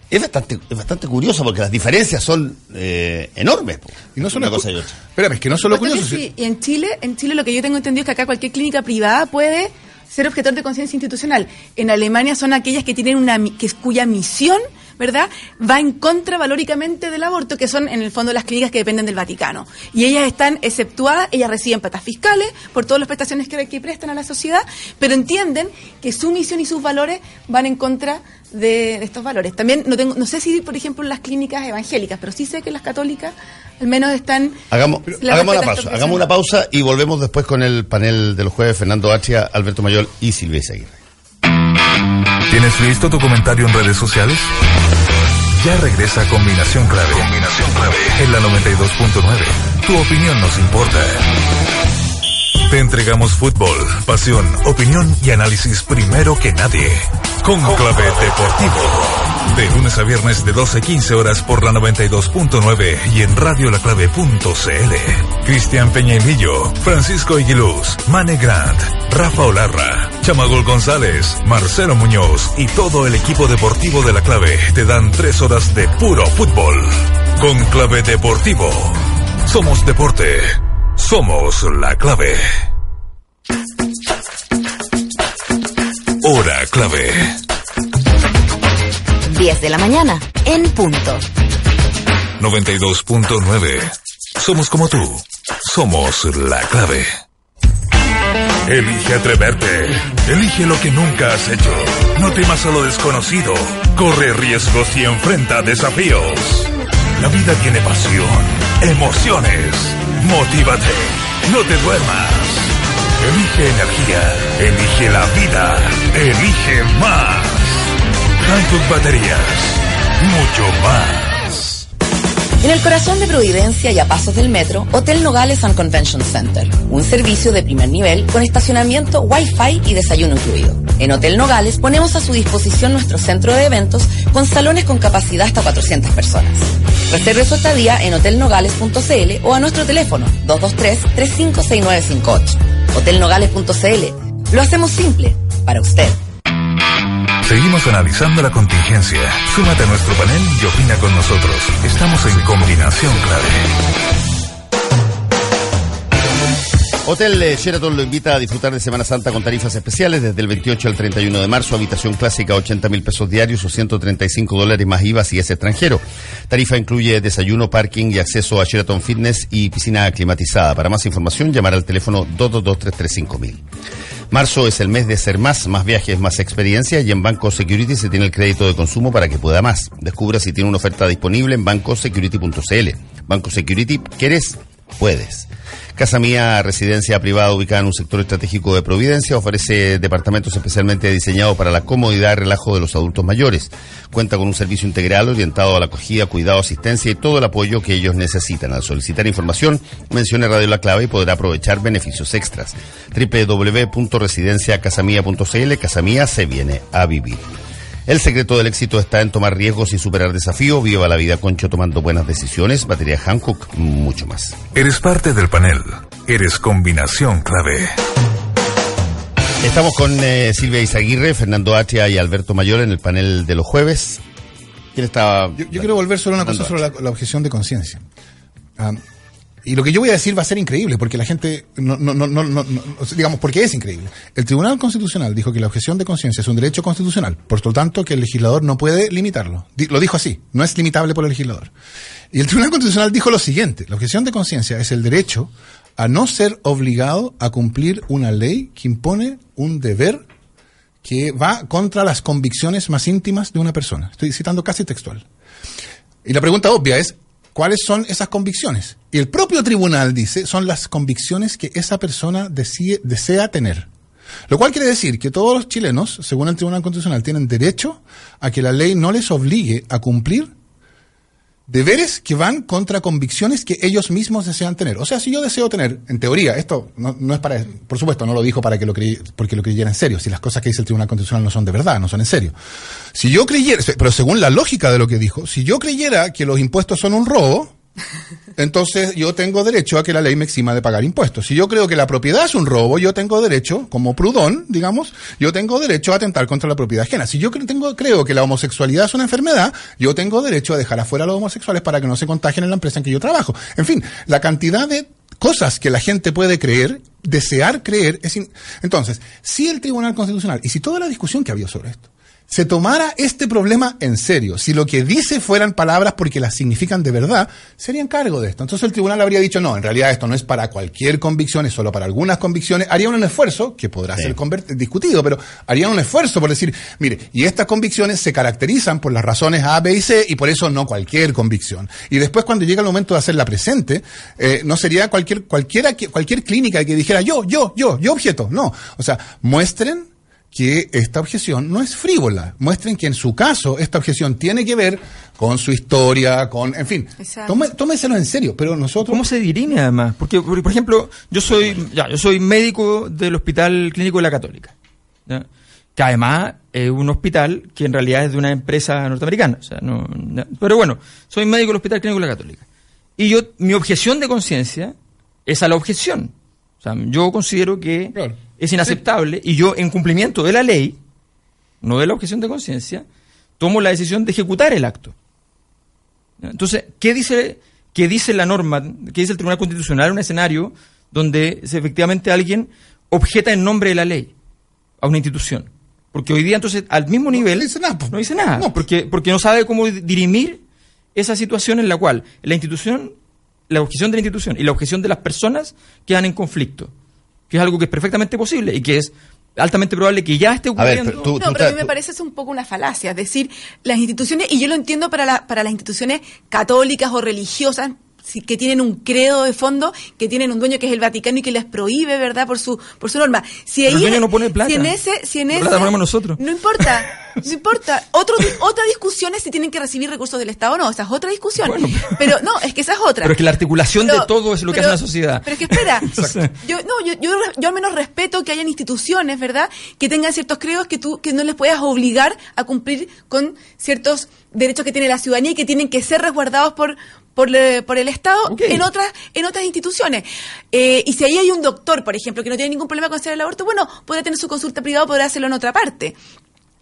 Es bastante, es bastante curioso porque las diferencias son eh, enormes. po, Y no solo una cosa y otra. Espérame, es que no solo curioso. sí, y en Chile, en Chile lo que yo tengo entendido es que acá cualquier clínica privada puede ser objetor de conciencia institucional. En Alemania son aquellas que tienen una mi- que es- cuya misión, ¿verdad? Va en contra valóricamente del aborto, que son en el fondo las clínicas que dependen del Vaticano. Y ellas están exceptuadas, ellas reciben patas fiscales por todas las prestaciones que, que prestan a la sociedad, pero entienden que su misión y sus valores van en contra de, de estos valores. También no tengo, no sé si, por ejemplo, las clínicas evangélicas, pero sí sé que las católicas al menos están Hagamos, la hagamos una pausa, hagamos una pausa y volvemos después con el panel de los jueves Fernando Achia, Alberto Mayol y Silvia Izaguirre. ¿Tienes listo tu comentario en redes sociales? Ya regresa Combinación Clave. Combinación Clave. En la 92.9. Tu opinión nos importa. Te entregamos fútbol, pasión, opinión y análisis primero que nadie. Con Clave Deportivo. De lunes a viernes de 12 a 15 horas por la 92.9 y en radiolaclave.cl. Cristian Peñailillo, Francisco Aguiluz, Mane Grant, Rafa Olarra, Chamagol González, Marcelo Muñoz y todo el equipo deportivo de la clave te dan tres horas de puro fútbol. Con Clave Deportivo. Somos deporte. Somos la clave. Hora clave. 10 de la mañana, en punto. 92.9. Somos como tú. Somos la clave. Elige atreverte. Elige lo que nunca has hecho. No temas a lo desconocido. Corre riesgos y enfrenta desafíos. La vida tiene pasión, emociones. Motívate. No te duermas. Elige energía. Elige la vida. Elige más. Hankook Baterías. Mucho más. En el corazón de Providencia y a pasos del metro, Hotel Nogales and Convention Center. Un servicio de primer nivel con estacionamiento, wifi y desayuno incluido. En Hotel Nogales ponemos a su disposición nuestro centro de eventos con salones con capacidad hasta 400 personas. Reserve su estadía en hotelnogales.cl o a nuestro teléfono 223-356958. Hotelnogales.cl. Lo hacemos simple, para usted. Seguimos analizando la contingencia. Súmate a nuestro panel y opina con nosotros. Estamos en combinación clave. Hotel eh, Sheraton lo invita a disfrutar de Semana Santa con tarifas especiales desde el 28 al 31 de marzo. Habitación clásica 80 mil pesos diarios o 135 dólares más IVA si es extranjero. Tarifa incluye desayuno, parking y acceso a Sheraton Fitness y piscina climatizada. Para más información, llamar al teléfono 222-335 Marzo es el mes de ser más, más viajes, más experiencia y en Banco Security se tiene el crédito de consumo para que pueda más. Descubra si tiene una oferta disponible en bancosecurity.cl. Banco Security, ¿quieres? Puedes. Casa Mía, residencia privada ubicada en un sector estratégico de Providencia, ofrece departamentos especialmente diseñados para la comodidad y relajo de los adultos mayores. Cuenta con un servicio integral orientado a la acogida, cuidado, asistencia y todo el apoyo que ellos necesitan. Al solicitar información, mencione Radio La Clave y podrá aprovechar beneficios extras. www.residenciacasamía.cl Casamía se viene a vivir. El secreto del éxito está en tomar riesgos y superar desafíos. Viva la vida concho tomando buenas decisiones. Batería Hancock, mucho más. Eres parte del panel. Eres combinación clave. Estamos con eh, Silvia Izaguirre, Fernando Achia y Alberto Mayor en el panel de los jueves. ¿Quién estaba? Yo, yo quiero volver sobre una cosa sobre la, la objeción de conciencia. Ah, y lo que yo voy a decir va a ser increíble, porque la gente, no, no, no, no, digamos, porque es increíble. El Tribunal Constitucional dijo que la objeción de conciencia es un derecho constitucional, por lo tanto que el legislador no puede limitarlo. Lo dijo así, no es limitable por el legislador. Y el Tribunal Constitucional dijo lo siguiente, la objeción de conciencia es el derecho a no ser obligado a cumplir una ley que impone un deber que va contra las convicciones más íntimas de una persona. Estoy citando casi textual. Y la pregunta obvia es, cuáles son esas convicciones. Y el propio tribunal dice, son las convicciones que esa persona decide- desea tener. Lo cual quiere decir que todos los chilenos, según el Tribunal Constitucional, tienen derecho a que la ley no les obligue a cumplir deberes que van contra convicciones que ellos mismos desean tener. O sea, si yo deseo tener, en teoría, esto no, es para, por supuesto, no lo dijo para que lo crey, porque lo creyera en serio, si las cosas que dice el Tribunal Constitucional no son de verdad, no son en serio. Si yo creyera, pero según la lógica de lo que dijo, si yo creyera que los impuestos son un robo, entonces yo tengo derecho a que la ley me exima de pagar impuestos. Si yo creo que la propiedad es un robo, yo tengo derecho, como Prudón, digamos, yo tengo derecho a atentar contra la propiedad ajena. Si yo tengo, creo que la homosexualidad es una enfermedad, yo tengo derecho a dejar afuera a los homosexuales para que no se contagien en la empresa en que yo trabajo. En fin, la cantidad de cosas que la gente puede creer, desear creer, es in- entonces, si el Tribunal Constitucional y si toda la discusión que ha habido sobre esto se tomara este problema en serio, si lo que dice fueran palabras porque las significan de verdad, serían cargo de esto. Entonces el tribunal habría dicho, no, en realidad esto no es para cualquier convicción, es solo para algunas convicciones. Harían un esfuerzo, que podrá Sí. ser discutido, pero harían un esfuerzo por decir, mire, y estas convicciones se caracterizan por las razones A, B y C, y por eso no cualquier convicción. Y después cuando llega el momento de hacerla presente, eh, no sería cualquier, cualquiera, cualquier clínica que dijera yo, yo, yo, yo objeto. No. O sea, muestren que esta objeción no es frívola. Muestren que en su caso esta objeción tiene que ver con su historia, con, en fin, tome- tómenselo en serio, pero nosotros... ¿Cómo se dirime además? Porque, por, por ejemplo, yo soy, ya, yo soy médico del Hospital Clínico de la Católica, ¿ya? que además es un hospital que en realidad es de una empresa norteamericana. O sea, no, ya. pero bueno, soy médico del Hospital Clínico de la Católica. Y yo, mi objeción de conciencia es a la objeción. O sea, yo considero que Claro. Es inaceptable y yo, en cumplimiento de la ley, no de la objeción de conciencia, tomo la decisión de ejecutar el acto. Entonces, ¿qué dice, qué dice la norma, qué dice el Tribunal Constitucional en un escenario donde si efectivamente alguien objeta en nombre de la ley a una institución? Porque hoy día entonces al mismo nivel dice nada, no dice nada, No. porque, porque no sabe cómo dirimir esa situación en la cual la institución, la objeción de la institución y la objeción de las personas quedan en conflicto, que es algo que es perfectamente posible y que es altamente probable que ya esté A ver, ocurriendo. pero tú- No, pero a mí me parece es un poco una falacia. Es decir, las instituciones, y yo lo entiendo para, la- para las instituciones católicas o religiosas, que tienen un credo de fondo, que tienen un dueño que es el Vaticano y que les prohíbe, ¿verdad?, por su por su norma. Si Pero el ahí- dueño no pone plata. Si en ese, si en La ese, plata ponemos nosotros. No importa, no importa. Otro, otra discusión es si tienen que recibir recursos del Estado o no. Esa es otra discusión. Bueno, pero no, es que esa es otra. Pero es que la articulación de todo es lo que hace una sociedad. Pero es que espera, yo, no, yo, yo, yo al menos respeto que hayan instituciones, ¿verdad?, que tengan ciertos credos que tú que no les puedas obligar a cumplir con ciertos derechos que tiene la ciudadanía y que tienen que ser resguardados por por, le- por el Estado en otras en otras instituciones. Eh, y si ahí hay un doctor, por ejemplo, que no tiene ningún problema con hacer el aborto, bueno, podrá tener su consulta privada, podrá hacerlo en otra parte.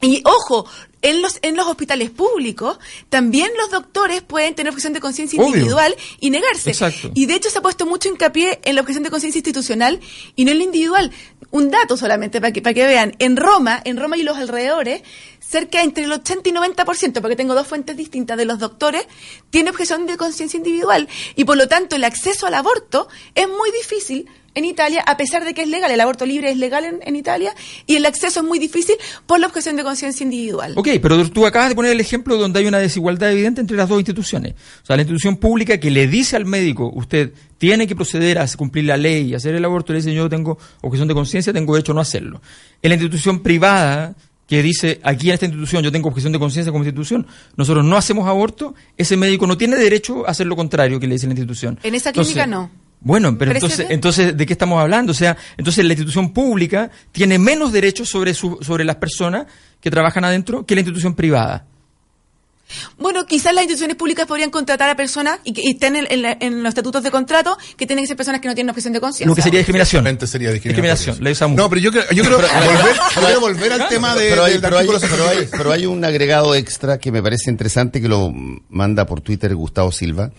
Y ojo, en los, en los hospitales públicos también los doctores pueden tener objeción de conciencia Obvio. individual y negarse. Exacto. Y de hecho se ha puesto mucho hincapié en la objeción de conciencia institucional y no en la individual. Un dato solamente para que, para que vean. En Roma, en Roma y los alrededores, cerca entre el 80 y 90%, porque tengo dos fuentes distintas de los doctores, tiene objeción de conciencia individual. Y por lo tanto el acceso al aborto es muy difícil en Italia, a pesar de que es legal. El aborto libre es legal en, Italia y el acceso es muy difícil por la objeción de conciencia individual. Ok, pero tú acabas de poner el ejemplo donde hay una desigualdad evidente entre las dos instituciones. O sea, la institución pública que le dice al médico, usted tiene que proceder a cumplir la ley y hacer el aborto, le dice, yo tengo objeción de conciencia, tengo derecho a no hacerlo. En la institución privada que dice, aquí en esta institución yo tengo objeción de conciencia como institución, nosotros no hacemos aborto, ese médico no tiene derecho a hacer lo contrario que le dice la institución. En esa clínica Entonces, no. Bueno, pero ¿Parece entonces, bien? entonces, ¿de qué estamos hablando? O sea, entonces la institución pública tiene menos derechos sobre, su, sobre las personas que trabajan adentro que la institución privada. Bueno, quizás las instituciones públicas podrían contratar a personas y que y estén en, en la- en los estatutos de contrato que tienen que ser personas que no tienen objeción de conciencia. Lo que sería discriminación. Sería discriminación. Discriminación, la usamos. No, pero yo, creo- yo quiero volver, yo quiero volver al tema de, pero, hay, del pero, hay, artículo pero, hay, 63. pero hay un agregado extra que me parece interesante que lo manda por Twitter Gustavo Silva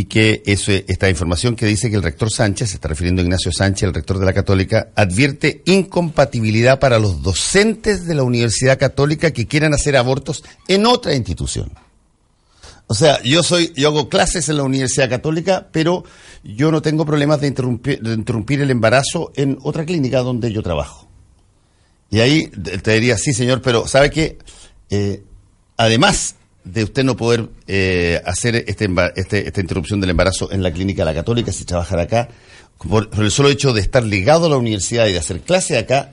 y que es eh, esta información que dice que el rector Sánchez, se está refiriendo a Ignacio Sánchez, el rector de la Católica, advierte incompatibilidad para los docentes de la Universidad Católica que quieran hacer abortos en otra institución. O sea, yo soy, yo hago clases en la Universidad Católica, pero yo no tengo problemas de interrumpir, de interrumpir el embarazo en otra clínica donde yo trabajo. Y ahí te diría, sí, señor, pero ¿sabe qué? Eh, además, de usted no poder eh, hacer este, este- esta interrupción del embarazo en la clínica La Católica si trabajar acá? Por, por el solo hecho de estar ligado a la universidad y de hacer clase acá,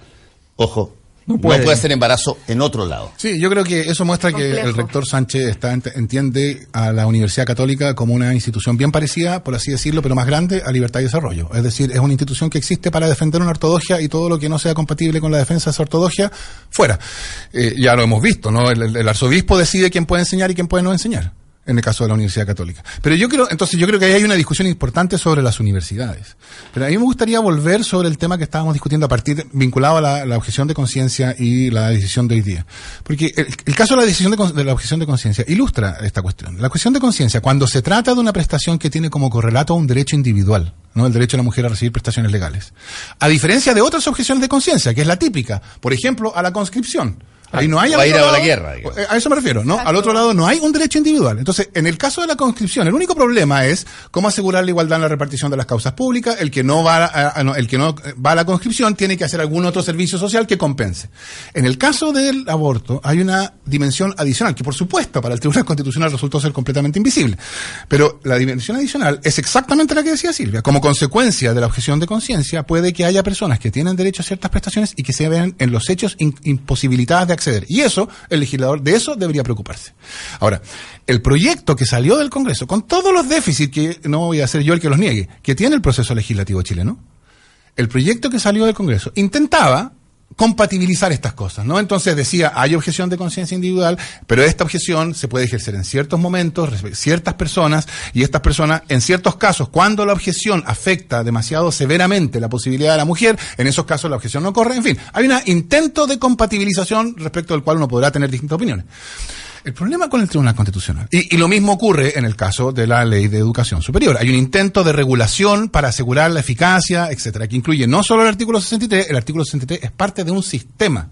ojo, No no puede. puede, hacer embarazo en otro lado. Sí, yo creo que eso muestra que el rector Sánchez está, ent- entiende a la Universidad Católica como una institución bien parecida, por así decirlo, pero más grande a libertad y desarrollo. Es decir, es una institución que existe para defender una ortodoxia y todo lo que no sea compatible con la defensa de esa ortodoxia, fuera. Eh, ya lo hemos visto, ¿no? El, el- el arzobispo decide quién puede enseñar y quién puede no enseñar. En el caso de la Universidad Católica. Pero yo creo, entonces yo creo que ahí hay una discusión importante sobre las universidades. Pero a mí me gustaría volver sobre el tema que estábamos discutiendo a partir, vinculado a la, objeción de conciencia y la decisión de hoy día. Porque el, caso de la decisión de, de la objeción de conciencia ilustra esta cuestión. La cuestión de conciencia, cuando se trata de una prestación que tiene como correlato un derecho individual, ¿no? El derecho de la mujer a recibir prestaciones legales. A diferencia de otras objeciones de conciencia, que es la típica. Por ejemplo, a la conscripción. Ahí no hay Va a ir a la guerra, digamos. eh, A eso me refiero, ¿no? Al otro lado no hay un derecho individual. Entonces, en el caso de la conscripción, el único problema es cómo asegurar la igualdad en la repartición de las causas públicas. El que no va a, a- no, el que no eh, va a la conscripción tiene que hacer algún otro servicio social que compense. En el caso del aborto hay una dimensión adicional que, por supuesto, para el Tribunal Constitucional resultó ser completamente invisible. Pero la dimensión adicional es exactamente la que decía Silvia. Como consecuencia de la objeción de conciencia, puede que haya personas que tienen derecho a ciertas prestaciones y que se vean en los hechos in- imposibilitadas de acceder. Y eso, el legislador de eso debería preocuparse. Ahora, el proyecto que salió del Congreso, con todos los déficits que no voy a ser yo el que los niegue, que tiene el proceso legislativo chileno, el proyecto que salió del Congreso intentaba compatibilizar estas cosas, ¿no? Entonces decía, hay objeción de conciencia individual, pero esta objeción se puede ejercer en ciertos momentos, ciertas personas, y estas personas, en ciertos casos, cuando la objeción afecta demasiado severamente la posibilidad de la mujer, en esos casos la objeción no corre, en fin, hay un intento de compatibilización respecto al cual uno podrá tener distintas opiniones. El problema con el Tribunal Constitucional, y, lo mismo ocurre en el caso de la Ley de Educación Superior, hay un intento de regulación para asegurar la eficacia, etcétera, que incluye no solo el artículo 63, el artículo 63 es parte de un sistema.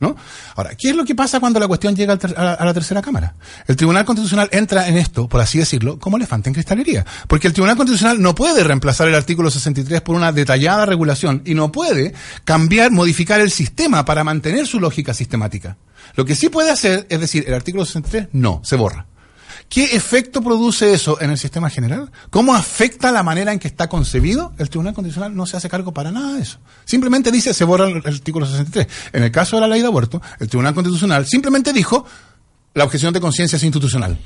¿No? Ahora, ¿qué es lo que pasa cuando la cuestión llega a la tercera cámara? El Tribunal Constitucional entra en esto, por así decirlo, como elefante en cristalería. Porque el Tribunal Constitucional no puede reemplazar el artículo 63 por una detallada regulación y no puede cambiar, modificar el sistema para mantener su lógica sistemática. Lo que sí puede hacer es decir, el artículo 63 no, se borra. ¿Qué efecto produce eso en el sistema general? ¿Cómo afecta la manera en que está concebido? El Tribunal Constitucional no se hace cargo para nada de eso. Simplemente dice, se borra el artículo 63. En el caso de la ley de aborto, el Tribunal Constitucional simplemente dijo, la objeción de conciencia es institucional.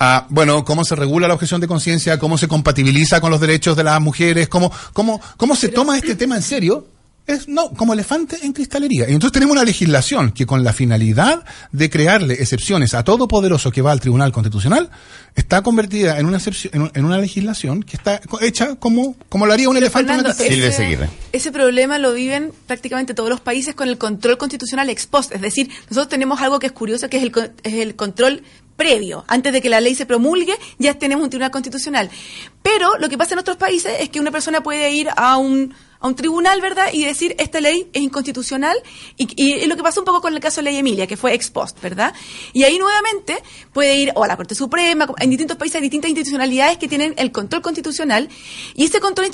Ah, bueno, cómo se regula la objeción de conciencia, cómo se compatibiliza con los derechos de las mujeres, cómo, cómo, cómo se toma este tema en serio. Es, no, como elefante en cristalería. Y entonces tenemos una legislación que con la finalidad de crearle excepciones a todo poderoso que va al Tribunal Constitucional, está convertida en una, excepción, en, un- en una legislación que está co- hecha como, como lo haría un elefante en una Fernando, cristalería. Silvia Seguirre. ese problema lo viven prácticamente todos los países con el control constitucional ex post. Es decir, nosotros tenemos algo que es curioso, que es el, co- es el control previo. Antes de que la ley se promulgue, ya tenemos un tribunal constitucional. Pero lo que pasa en otros países es que una persona puede ir a un, a un tribunal, ¿verdad? Y decir, esta ley es inconstitucional. Y, y lo que pasó un poco con el caso de ley Emilia, que fue ex post, ¿verdad? Y ahí nuevamente puede ir o a la Corte Suprema, en distintos países hay distintas institucionalidades que tienen el control constitucional. Y ese control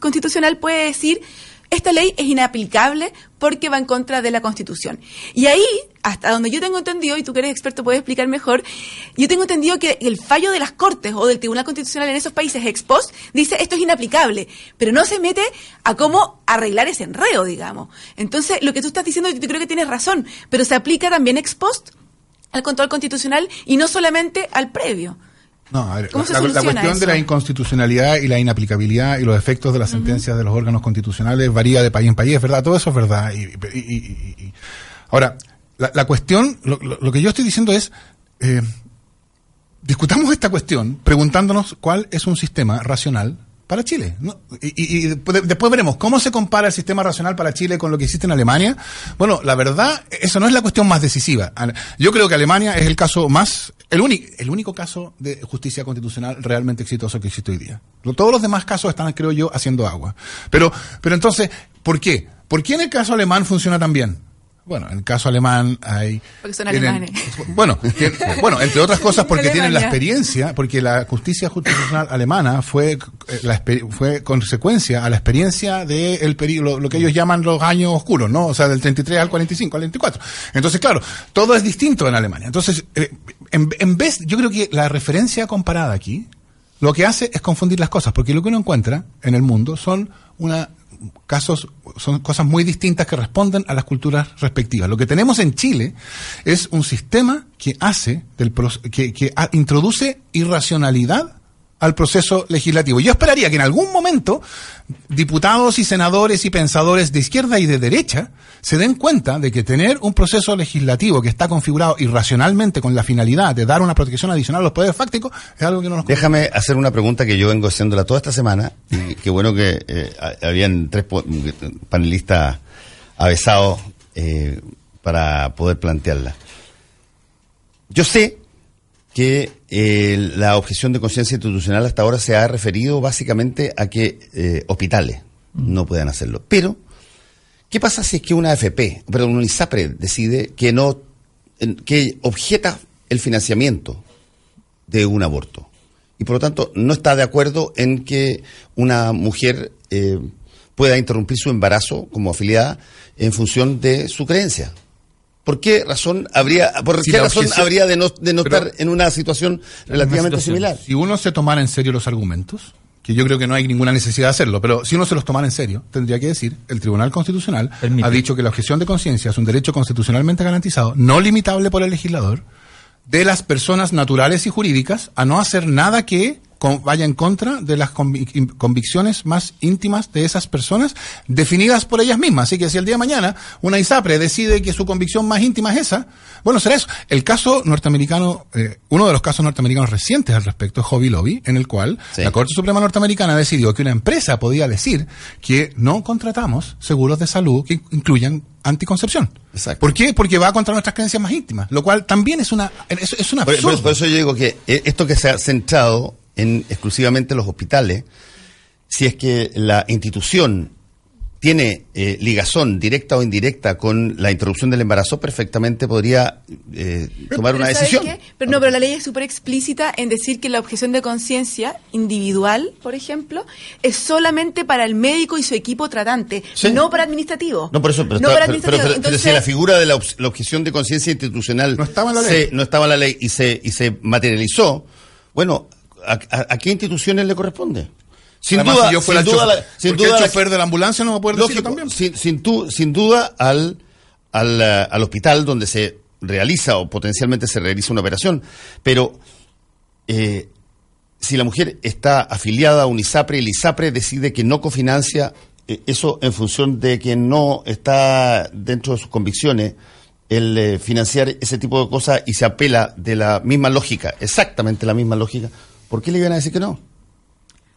constitucional puede decir, esta ley es inaplicable porque va en contra de la Constitución. Y ahí, hasta donde yo tengo entendido, y tú que eres experto puedes explicar mejor, yo tengo entendido que el fallo de las Cortes o del Tribunal Constitucional en esos países ex post dice esto es inaplicable, pero no se mete a cómo arreglar ese enredo, digamos. Entonces, lo que tú estás diciendo, yo creo que tienes razón, pero se aplica también ex post al control constitucional y no solamente al previo. No, a ver, ¿Cómo la, cuestión de la inconstitucionalidad y la inaplicabilidad y los efectos de las sentencias de los órganos constitucionales varía de país en país, es verdad, todo eso es verdad. Y, y- y- y- y- Ahora, la, la cuestión, lo, lo- lo que yo estoy diciendo es, eh, discutamos esta cuestión preguntándonos cuál es un sistema racional para Chile. ¿no? Y, después veremos cómo se compara el sistema racional para Chile con lo que existe en Alemania. Bueno, la verdad, eso no es la cuestión más decisiva. Yo creo que Alemania es el caso más, el, único el único caso de justicia constitucional realmente exitoso que existe hoy día. Todos los demás casos están, creo yo, haciendo agua. Pero, pero entonces, ¿por qué? ¿Por qué en el caso alemán funciona tan bien? Bueno, en el caso alemán hay... Porque son tienen- alemanes. Bueno, bueno, entre otras cosas porque tienen la experiencia, porque la justicia constitucional alemana fue, eh, la, fue consecuencia a la experiencia de el peri- lo, lo que ellos llaman los años oscuros, ¿no? O sea, del 33 al 45, al 24. Entonces, claro, todo es distinto en Alemania. Entonces, eh, en, en vez, yo creo que la referencia comparada aquí, lo que hace es confundir las cosas, porque lo que uno encuentra en el mundo son una casos son cosas muy distintas que responden a las culturas respectivas. Lo que tenemos en Chile es un sistema que hace del que, que introduce irracionalidad al proceso legislativo. Yo esperaría que en algún momento diputados y senadores y pensadores de izquierda y de derecha se den cuenta de que tener un proceso legislativo que está configurado irracionalmente con la finalidad de dar una protección adicional a los poderes fácticos es algo que no nos Déjame hacer una pregunta que yo vengo haciéndola toda esta semana. Y qué bueno que eh, ha- habían tres panelistas avesados eh, para poder plantearla. Yo sé que eh, la objeción de conciencia institucional hasta ahora se ha referido básicamente a que eh, hospitales no puedan hacerlo. Pero, ¿qué pasa si es que una AFP, perdón, un ISAPRE decide que no, que objeta el financiamiento de un aborto? Y por lo tanto, no está de acuerdo en que una mujer eh, pueda interrumpir su embarazo como afiliada en función de su creencia. ¿Por qué razón habría, por Si qué razón objeción- habría de no, de no Pero- estar en una situación relativamente situación. similar? Si uno se tomara en serio los argumentos, que yo creo que no hay ninguna necesidad de hacerlo, pero si uno se los tomara en serio, tendría que decir, el Tribunal Constitucional Permite. ha dicho que la objeción de conciencia es un derecho constitucionalmente garantizado, no limitable por el legislador, de las personas naturales y jurídicas a no hacer nada que con- vaya en contra de las convic- convicciones más íntimas de esas personas definidas por ellas mismas. Así que si el día de mañana una ISAPRE decide que su convicción más íntima es esa, bueno, será eso. El caso norteamericano, eh, uno de los casos norteamericanos recientes al respecto es Hobby Lobby, en el cual Sí. la Corte Suprema norteamericana decidió que una empresa podía decir que no contratamos seguros de salud que incluyan anticoncepción. Exacto. ¿Por qué? Porque va contra nuestras creencias más íntimas, lo cual también es una es, es un Por, absurdo. por- por eso yo digo que eh, esto que se ha centrado en exclusivamente los hospitales, si es que la institución tiene eh, ligazón directa o indirecta con la interrupción del embarazo, perfectamente podría eh, tomar Pero una ¿sabes decisión. qué? Pero no, pero la ley es súper explícita en decir que la objeción de conciencia individual, por ejemplo, es solamente para el médico y su equipo tratante, Sí. no para administrativo. No, por eso, pero, no está- para pero- pero- administrativo. pero- pero Entonces, si la figura de la, la objeción de conciencia institucional No estaba en la se- ley. no estaba en la ley y se, y se materializó, bueno, ¿a, a- a qué instituciones le corresponde? Sin Además, duda, si yo fuera sin duda, la- sin duda el la- chofer de la ambulancia no va a poder Lógico, también. sin, sin, tu- sin duda al, al, eh, al hospital donde se realiza o potencialmente se realiza una operación. Pero eh, si la mujer está afiliada a un ISAPRE y el ISAPRE decide que no cofinancia eh, eso en función de que no está dentro de sus convicciones el eh, financiar ese tipo de cosas y se apela de la misma lógica, exactamente la misma lógica, ¿por qué le iban a decir que no?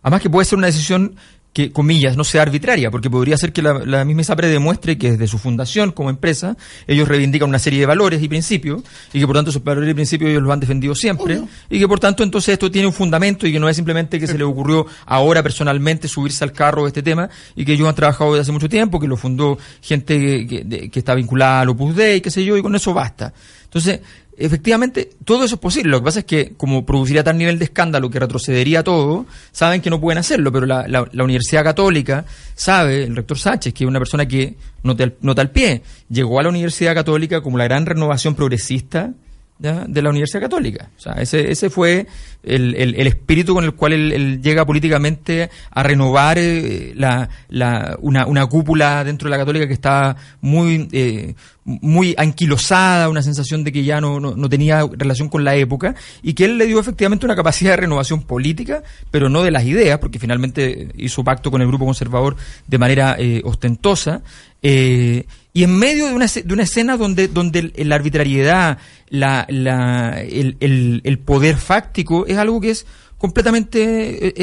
Además que puede ser una decisión que, comillas, no sea arbitraria, porque podría ser que la, la misma ISAPRE demuestre que desde su fundación como empresa ellos reivindican una serie de valores y principios y que por tanto esos valores y principios ellos los han defendido siempre y que por tanto entonces esto tiene un fundamento y que no es simplemente que se le ocurrió ahora personalmente subirse al carro de este tema y que ellos han trabajado desde hace mucho tiempo, que lo fundó gente que, que- de- que está vinculada al Opus Dei, qué sé yo, y con eso basta. Entonces, efectivamente, todo eso es posible. Lo que pasa es que, como produciría tal nivel de escándalo que retrocedería todo, saben que no pueden hacerlo, pero la, la- Universidad Católica sabe, el rector Sánchez, que es una persona que, nota al, nota al pie, llegó a la Universidad Católica como la gran renovación progresista de la Universidad Católica. O sea, ese, ese fue el, el- espíritu con el cual él, él llega políticamente a renovar eh, la, la- una, una cúpula dentro de la Católica que estaba muy, eh, muy anquilosada, una sensación de que ya no, no, no tenía relación con la época, y que él le dio efectivamente una capacidad de renovación política, pero no de las ideas, porque finalmente hizo pacto con el grupo conservador de manera eh, ostentosa. Eh, y en medio de una, de una escena donde, donde la arbitrariedad, la, la- el, el- poder fáctico es algo que es completamente... eh,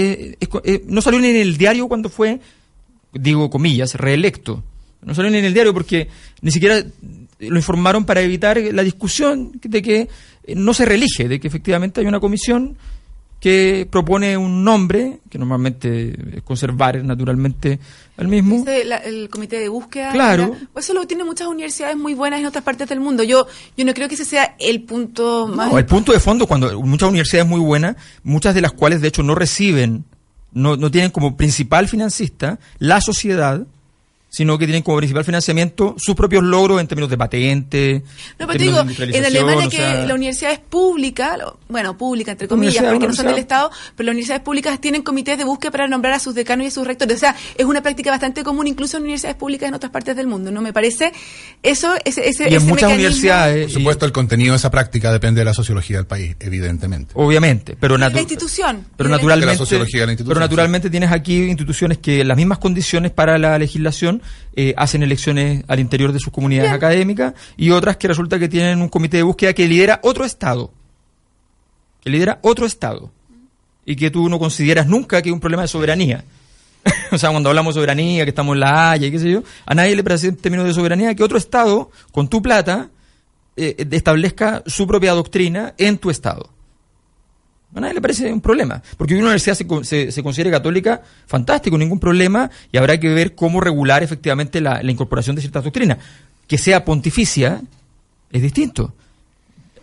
eh, eh, no salió ni en el diario cuando fue, digo comillas, reelecto. No salió ni en el diario porque ni siquiera lo informaron para evitar la discusión de que no se reelige, de que efectivamente hay una comisión que propone un nombre, que normalmente es conservar naturalmente al mismo. Ese, la- el comité de búsqueda. Claro. Eso lo tienen muchas universidades muy buenas en otras partes del mundo. Yo, yo no creo que ese sea el punto más. No, el punto de fondo, cuando muchas universidades muy buenas, muchas de las cuales de hecho no reciben, no, no tienen como principal financista la sociedad, sino que tienen como principal financiamiento sus propios logros en términos de patente. No, en pero te digo, en Alemania o que sea, la universidad es pública, bueno, pública entre La comillas, porque no son del. Estado, pero las universidades públicas tienen comités de búsqueda para nombrar a sus decanos y a sus rectores. O sea, es una práctica bastante común incluso en universidades públicas en otras partes del mundo. No me parece eso, ese, ese, y en ese muchas mecanismo- universidades, Por supuesto, el contenido de esa práctica depende de la sociología del país, evidentemente. Obviamente, pero, la institución. pero naturalmente, De la sociología de la institución, pero naturalmente tienes aquí instituciones que en las mismas condiciones para la legislación eh, hacen elecciones al interior de sus comunidades académicas y otras que resulta que tienen un comité de búsqueda que lidera otro estado, que lidera otro estado y que tú no consideras nunca que es un problema de soberanía. o sea, cuando hablamos de soberanía, que estamos en la Haya y qué sé yo, a nadie le parece en términos de soberanía que otro estado con tu plata eh, establezca su propia doctrina en tu estado. A nadie le parece un problema. Porque una universidad se, se, se considere católica, fantástico, ningún problema, y habrá que ver cómo regular efectivamente la, la incorporación de ciertas doctrinas. Que sea pontificia es distinto.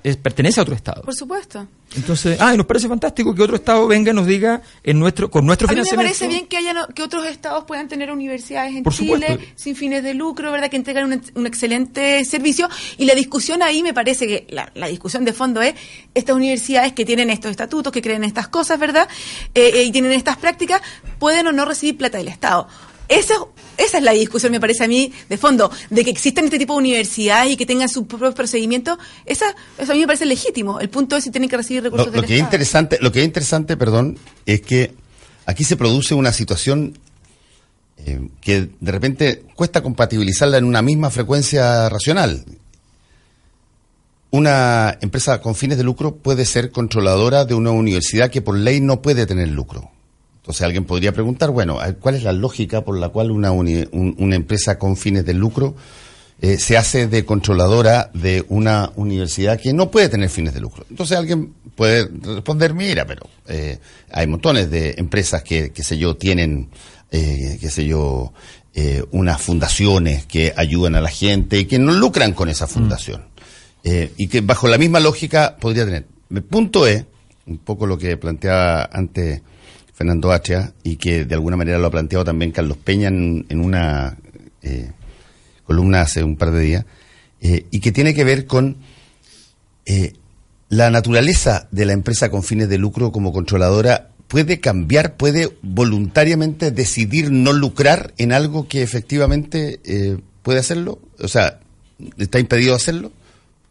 Es, pertenece a otro Estado. Por supuesto. Entonces, ah, y nos parece fantástico que otro Estado venga y nos diga en nuestro, con nuestro A mí me parece bien que haya no- que otros estados puedan tener universidades en Por Chile supuesto. sin fines de lucro, ¿verdad? Que entregan un, un excelente servicio. Y la discusión ahí me parece que la, la discusión de fondo es estas universidades que tienen estos estatutos, que creen estas cosas, ¿verdad? Eh, eh, y tienen estas prácticas, pueden o no recibir plata del Estado. Esa, esa es la discusión, me parece a mí, de fondo, de que existan este tipo de universidades y que tengan sus propios procedimientos. Esa, eso a mí me parece legítimo. El punto es si tienen que recibir Lo, recursos lo del que es interesante, lo que es interesante, perdón, es que aquí se produce una situación eh, que de repente cuesta compatibilizarla en una misma frecuencia racional. Una empresa con fines de lucro puede ser controladora de una universidad que por ley no puede tener lucro. Entonces alguien podría preguntar, bueno, ¿cuál es la lógica por la cual una, uni- un- una empresa con fines de lucro eh, se hace de controladora de una universidad que no puede tener fines de lucro? Entonces alguien puede responder, mira, pero eh, hay montones de empresas que, qué sé yo, tienen, eh, qué sé yo, unas fundaciones que ayudan a la gente y que no lucran con esa fundación. Eh, y que bajo la misma lógica podría tener. El punto es, un poco lo que planteaba antes Fernando Atria, y que de alguna manera lo ha planteado también Carlos Peña en, en una eh, columna hace un par de días, eh, y que tiene que ver con eh, la naturaleza de la empresa con fines de lucro como controladora puede cambiar, puede voluntariamente decidir no lucrar en algo que efectivamente eh, puede hacerlo, o sea, está impedido hacerlo,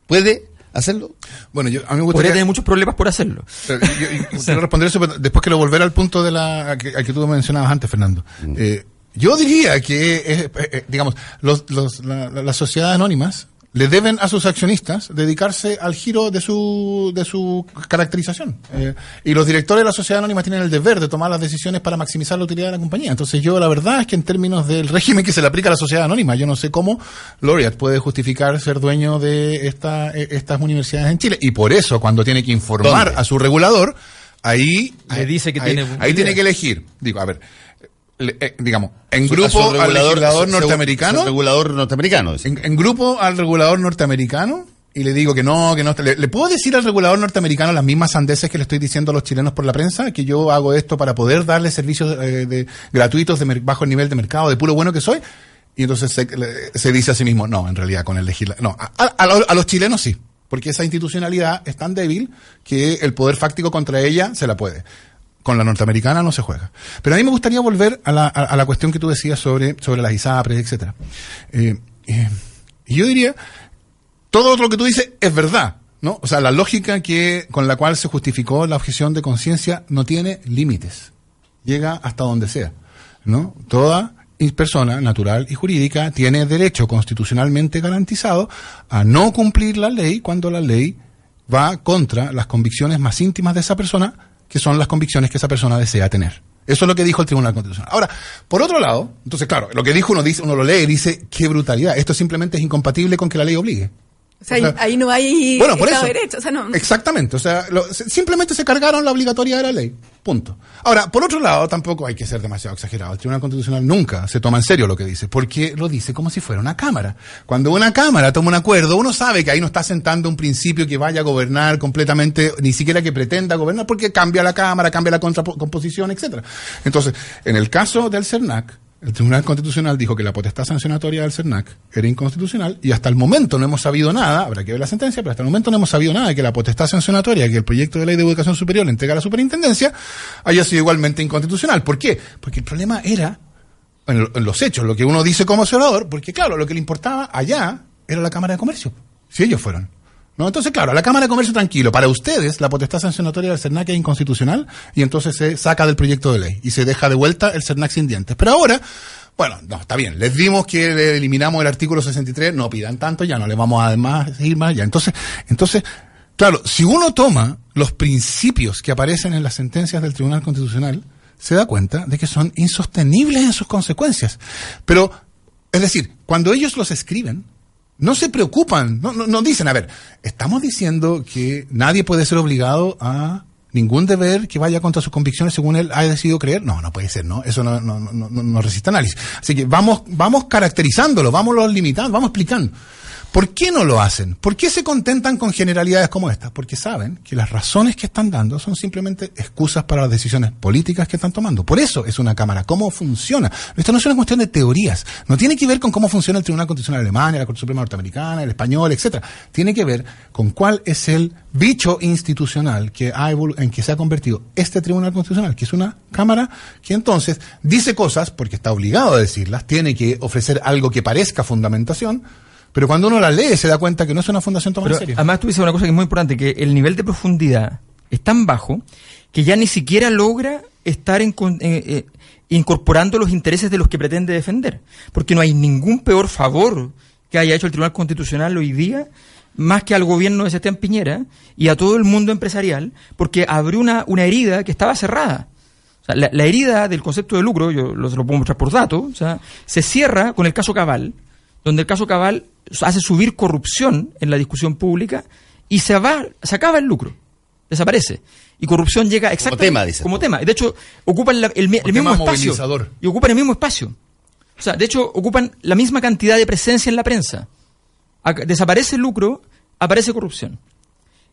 puede hacerlo. Bueno, yo, a mí me Podría gustaría... tener muchos problemas por hacerlo. Pero yo- yo quiero responder eso, pero después quiero volver al punto de la a que, al que tú mencionabas antes, Fernando. Eh, yo diría que, es, eh, eh, digamos, los, los- la- la- las sociedades anónimas le deben a sus accionistas dedicarse al giro de su, de su caracterización. Eh, y los directores de la sociedad anónima tienen el deber de tomar las decisiones para maximizar la utilidad de la compañía. Entonces yo la verdad es que en términos del régimen que se le aplica a la sociedad anónima, yo no sé cómo Laureate puede justificar ser dueño de esta, eh, estas universidades en Chile. Y por eso cuando tiene que informar ¿Dónde? a su regulador, ahí Le dice que ahí, tiene ahí tiene que elegir. Digo, a ver, le- eh, digamos, en grupo al legislador su- norteamericano, regulador norteamericano. en, en grupo al regulador norteamericano y le digo que no, que no. Le, le puedo decir al regulador norteamericano las mismas sandeces que le estoy diciendo a los chilenos por la prensa, que yo hago esto para poder darle servicios eh, de, gratuitos de bajo el nivel de mercado, de puro bueno que soy. Y entonces se, se dice a sí mismo, no, en realidad con el legislador. No, a, a- a los chilenos sí, porque esa institucionalidad es tan débil que el poder fáctico contra ella se la puede. Con la norteamericana no se juega. Pero a mí me gustaría volver a la, a, la cuestión que tú decías sobre, sobre las ISAPRES, etcétera. Eh, eh, yo diría, todo lo que tú dices es verdad, ¿no? O sea, la lógica que, con la cual se justificó la objeción de conciencia no tiene límites. Llega hasta donde sea, ¿no? Toda persona natural y jurídica tiene derecho constitucionalmente garantizado a no cumplir la ley cuando la ley va contra las convicciones más íntimas de esa persona, que son las convicciones que esa persona desea tener. Eso es lo que dijo el Tribunal Constitucional. Ahora, por otro lado, entonces claro, lo que dijo uno dice, uno lo lee y dice, qué brutalidad, esto simplemente es incompatible con que la ley obligue. O sea, ahí- ahí no hay bueno, por Estado eso. de Derecho. O sea, no, Exactamente. O sea, lo- simplemente se cargaron la obligatoriedad de la ley. Punto. Ahora, por otro lado, tampoco hay que ser demasiado exagerado. El Tribunal Constitucional nunca se toma en serio lo que dice, porque lo dice como si fuera una cámara. Cuando una cámara toma un acuerdo, uno sabe que ahí no está sentando un principio que vaya a gobernar completamente, ni siquiera que pretenda gobernar, porque cambia la cámara, cambia la contracomposición, etcétera. Entonces, en el caso del CERNAC, el Tribunal Constitucional dijo que la potestad sancionatoria del CERNAC era inconstitucional y hasta el momento no hemos sabido nada, habrá que ver la sentencia, pero hasta el momento no hemos sabido nada de que la potestad sancionatoria que el proyecto de ley de educación superior le entrega a la superintendencia haya sido igualmente inconstitucional. ¿Por qué? Porque el problema era, en, lo- en los hechos, lo que uno dice como observador, porque claro, lo que le importaba allá era la Cámara de Comercio, si ellos fueron. ¿No? Entonces, claro, la Cámara de Comercio tranquilo. Para ustedes, la potestad sancionatoria del CERNAC es inconstitucional y entonces se saca del proyecto de ley y se deja de vuelta el CERNAC sin dientes. Pero ahora, bueno, no, está bien. Les dimos que eliminamos el artículo 63, no pidan tanto, ya no le vamos a además ir más allá. Entonces, entonces, claro, si uno toma los principios que aparecen en las sentencias del Tribunal Constitucional, se da cuenta de que son insostenibles en sus consecuencias. Pero, es decir, cuando ellos los escriben, no se preocupan, no, no, no dicen, a ver, estamos diciendo que nadie puede ser obligado a ningún deber que vaya contra sus convicciones según él haya decidido creer. No, no puede ser, ¿no? Eso no, no, no, no, no resiste análisis. Así que vamos, vamos caracterizándolo, vamos limitando, vamos explicando. ¿Por qué no lo hacen? ¿Por qué se contentan con generalidades como estas? Porque saben que las razones que están dando son simplemente excusas para las decisiones políticas que están tomando. Por eso es una Cámara. ¿Cómo funciona? Esto no es una cuestión de teorías. No tiene que ver con cómo funciona el Tribunal Constitucional de Alemania, la Corte Suprema Norteamericana, el español, etcétera. Tiene que ver con cuál es el bicho institucional que ha en que se ha convertido este Tribunal Constitucional, que es una Cámara que entonces dice cosas porque está obligado a decirlas, tiene que ofrecer algo que parezca fundamentación, pero cuando uno la lee se da cuenta que no es una fundación tomada en serio. además tú dices una cosa que es muy importante, que el nivel de profundidad es tan bajo que ya ni siquiera logra estar en eh, eh, incorporando los intereses de los que pretende defender. Porque no hay ningún peor favor que haya hecho el Tribunal Constitucional hoy día más que al gobierno de Sebastián Piñera y a todo el mundo empresarial, porque abrió una, una herida que estaba cerrada. O sea, la, la herida del concepto de lucro, yo lo, se lo puedo mostrar por datos, o sea, se cierra con el caso Cabal, donde el caso Cabal hace subir corrupción en la discusión pública y se va, se acaba el lucro, desaparece. Y corrupción llega exactamente tema, dices como tema. De hecho, ocupan la- el, Como el mismo espacio. Y ocupan el mismo espacio. O sea, de hecho, ocupan la misma cantidad de presencia en la prensa. Desaparece el lucro, aparece corrupción.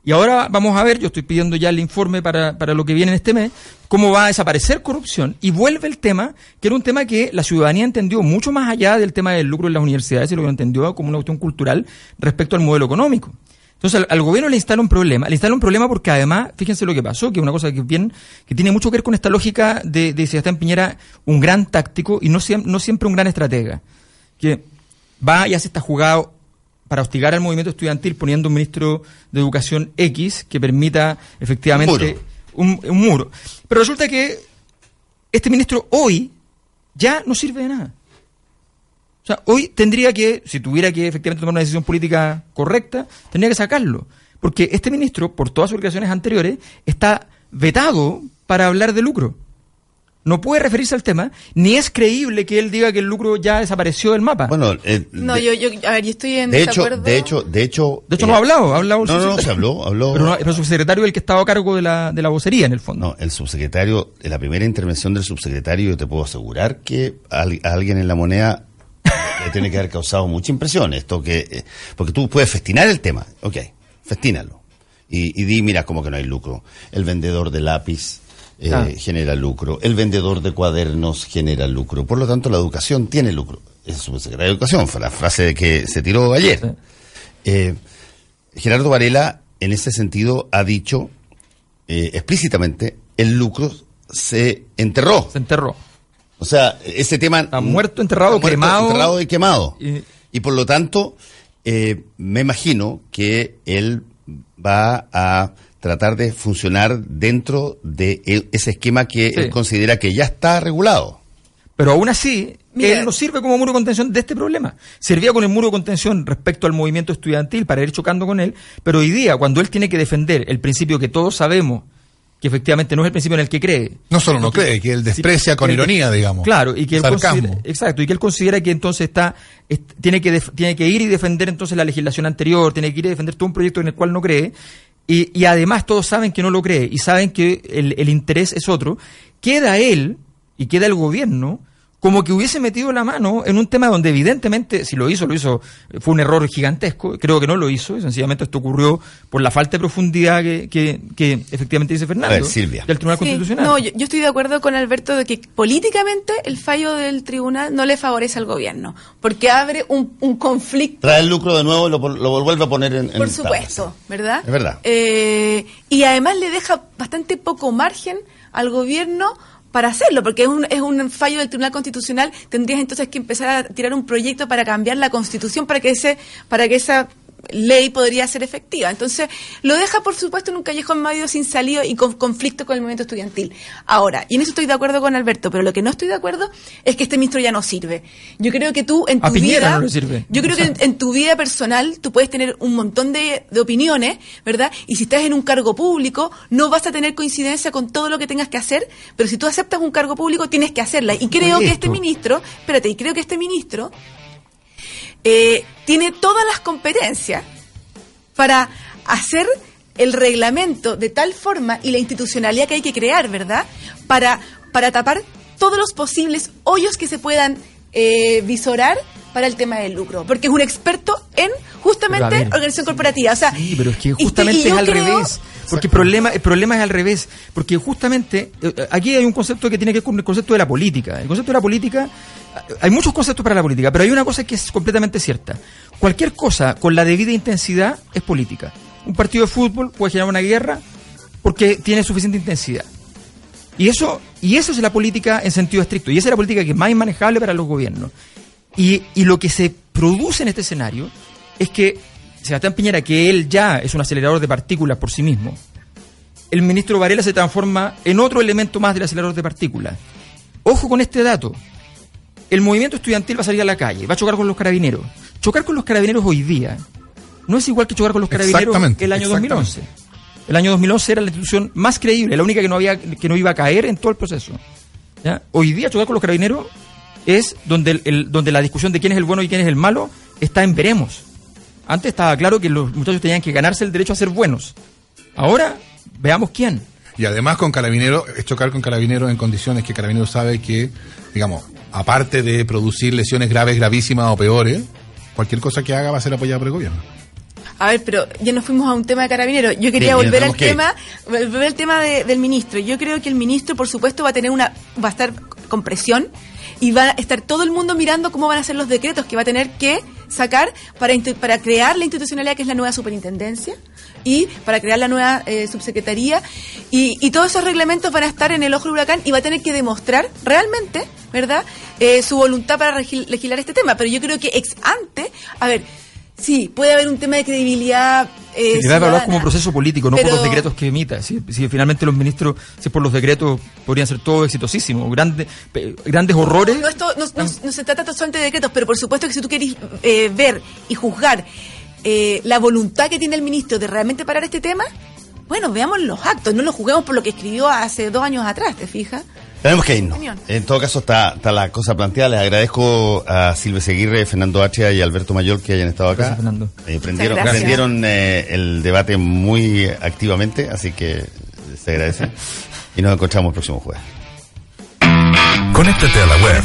Y ahora vamos a ver, yo estoy pidiendo ya el informe para, para lo que viene en este mes, cómo va a desaparecer corrupción y vuelve el tema, que era un tema que la ciudadanía entendió mucho más allá del tema del lucro en las universidades y lo entendió como una cuestión cultural respecto al modelo económico. Entonces al, gobierno le instala un problema, le instala un problema porque además, fíjense lo que pasó, que es una cosa que bien, que tiene mucho que ver con esta lógica de, de Sebastián Piñera, un gran táctico y no, no siempre un gran estratega, que va y hace esta jugada para hostigar al movimiento estudiantil poniendo un ministro de educación X que permita efectivamente un, un muro. Pero resulta que este ministro hoy ya no sirve de nada. O sea, hoy tendría que, si tuviera que efectivamente tomar una decisión política correcta, tendría que sacarlo. Porque este ministro, por todas sus declaraciones anteriores, está vetado para hablar de lucro. No puede referirse al tema, ni es creíble que él diga que el lucro ya desapareció del mapa. Bueno, eh, No, de, yo, yo, a ver, yo estoy en de hecho, de hecho, de hecho, De hecho, eh, no ha hablado, ha hablado No, no, no, se habló, habló. Pero, no, pero el subsecretario es el que estaba a cargo de la, de la vocería, en el fondo. No, el subsecretario, en la primera intervención del subsecretario, yo te puedo asegurar que a alguien en la moneda le tiene que haber causado mucha impresión esto que, eh, porque tú puedes festinar el tema, ok, festínalo. Y, y di, mira, como que no hay lucro. El vendedor de lápiz eh, Ah. genera lucro, el vendedor de cuadernos genera lucro. Por lo tanto, la educación tiene lucro. Es subsecretario de Educación, fue la frase que se tiró ayer. Sí. Eh, Gerardo Varela, en ese sentido, ha dicho eh, explícitamente, el lucro se enterró. Se enterró. O sea, ese tema... Está muerto, enterrado, Está muerto, quemado. enterrado y quemado. Y- Y, por lo tanto, eh, me imagino que él va a tratar de funcionar dentro de ese esquema que Sí. él considera que ya está regulado. Pero aún así, Mira. él no sirve como muro de contención de este problema. Servía con el muro de contención respecto al movimiento estudiantil para ir chocando con él, pero hoy día, cuando él tiene que defender el principio que todos sabemos que efectivamente no es el principio en el que cree. No solo no cree, que él desprecia Sí, con que- ironía, digamos. Claro, y que él considera, exacto, y que él considera que entonces está es- tiene que def- tiene que ir y defender entonces la legislación anterior, tiene que ir y defender todo un proyecto en el cual no cree. Y, y además todos saben que no lo cree y saben que el, el interés es otro. Queda él y queda el gobierno como que hubiese metido la mano en un tema donde evidentemente, si lo hizo, lo hizo, fue un error gigantesco, creo que no lo hizo, y sencillamente esto ocurrió por la falta de profundidad que, que, que efectivamente dice Fernando. ver, Silvia. Del Tribunal Sí, Constitucional. No, yo, yo estoy de acuerdo con Alberto de que políticamente el fallo del tribunal no le favorece al gobierno, porque abre un, un conflicto. Trae el lucro de nuevo y lo, lo vuelve a poner en, en Por tablas. supuesto, ¿verdad? Es verdad. Eh, y además le deja bastante poco margen al gobierno para hacerlo, porque es un, es un fallo del Tribunal Constitucional, tendrías entonces que empezar a tirar un proyecto para cambiar la Constitución para que ese para que esa ley podría ser efectiva. Entonces, lo deja, por supuesto, en un callejón medio sin salida y con conflicto con el movimiento estudiantil. Ahora, y en eso estoy de acuerdo con Alberto, pero lo que no estoy de acuerdo es que este ministro ya no sirve. Yo creo que tú, en tu vida... no le sirve. Yo creo que en, en tu vida personal tú puedes tener un montón de, de opiniones, ¿verdad? Y si estás en un cargo público, no vas a tener coincidencia con todo lo que tengas que hacer, pero si tú aceptas un cargo público, tienes que hacerla. Y creo que este ministro, espérate, y creo que este ministro eh, tiene todas las competencias para hacer el reglamento de tal forma y la institucionalidad que hay que crear, ¿verdad? Para, para tapar todos los posibles hoyos que se puedan eh, visorar para el tema del lucro, porque es un experto en justamente organización corporativa. O sea, Sí, pero es que y- justamente y yo es al creo- revés. Porque el problema, el problema es al revés. Porque justamente eh, aquí hay un concepto que tiene que ver con el concepto de la política. El concepto de la política, eh, hay muchos conceptos para la política, pero hay una cosa que es completamente cierta. Cualquier cosa con la debida intensidad es política. Un partido de fútbol puede generar una guerra porque tiene suficiente intensidad. Y eso, y eso es la política en sentido estricto. Y esa es la política que es más inmanejable para los gobiernos. Y, y lo que se produce en este escenario es que Sebastián Piñera, que él ya es un acelerador de partículas por sí mismo, el ministro Varela se transforma en otro elemento más del acelerador de partículas. Ojo con este dato. El movimiento estudiantil va a salir a la calle, va a chocar con los carabineros. Chocar con los carabineros hoy día no es igual que chocar con los carabineros el año exactamente. 2011. El año 2011 era la institución más creíble, la única que no había que no iba a caer en todo el proceso. ¿Ya? Hoy día chocar con los carabineros es donde, el- el- donde la discusión de quién es el bueno y quién es el malo está en veremos. Antes estaba claro que los muchachos tenían que ganarse el derecho a ser buenos. Ahora, veamos quién. Y además con Carabinero, es chocar con Carabinero en condiciones que Carabinero sabe que, digamos, aparte de producir lesiones graves, gravísimas o peores, cualquier cosa que haga va a ser apoyada por el gobierno. A ver, pero ya nos fuimos a un tema de carabineros. Yo quería volver al que tema, volver al tema de- del ministro. Yo creo que el ministro, por supuesto, va a tener una, va a estar con presión y va a estar todo el mundo mirando cómo van a ser los decretos que va a tener que sacar para, para crear la institucionalidad que es la nueva superintendencia y para crear la nueva eh, subsecretaría y, y todos esos reglamentos van a estar en el ojo del huracán y va a tener que demostrar realmente, ¿verdad?, Eh, su voluntad para legislar este tema. Pero yo creo que ex ante, a ver, sí, puede haber un tema de credibilidad. Eh, Se evaluar ciudadana, como proceso político, no pero- por los decretos que emita. Si, si finalmente los ministros, si por los decretos, podrían ser todos exitosísimos. Grandes, grandes horrores. No, esto, no, no- no se trata solamente de decretos, pero por supuesto que si tú quieres eh, ver y juzgar eh, la voluntad que tiene el ministro de realmente parar este tema, bueno, veamos los actos, no lo juzguemos por lo que escribió hace dos años atrás, ¿te fijas? Tenemos que irnos. En todo caso, está, está la cosa planteada. Les agradezco a Silvia Seguirre, Fernando H. y Alberto Mayor que hayan estado acá. Gracias, Fernando. Eh, prendieron gracias. prendieron, eh, el debate muy activamente, así que se agradece. y nos encontramos el próximo jueves. Conéctate a la web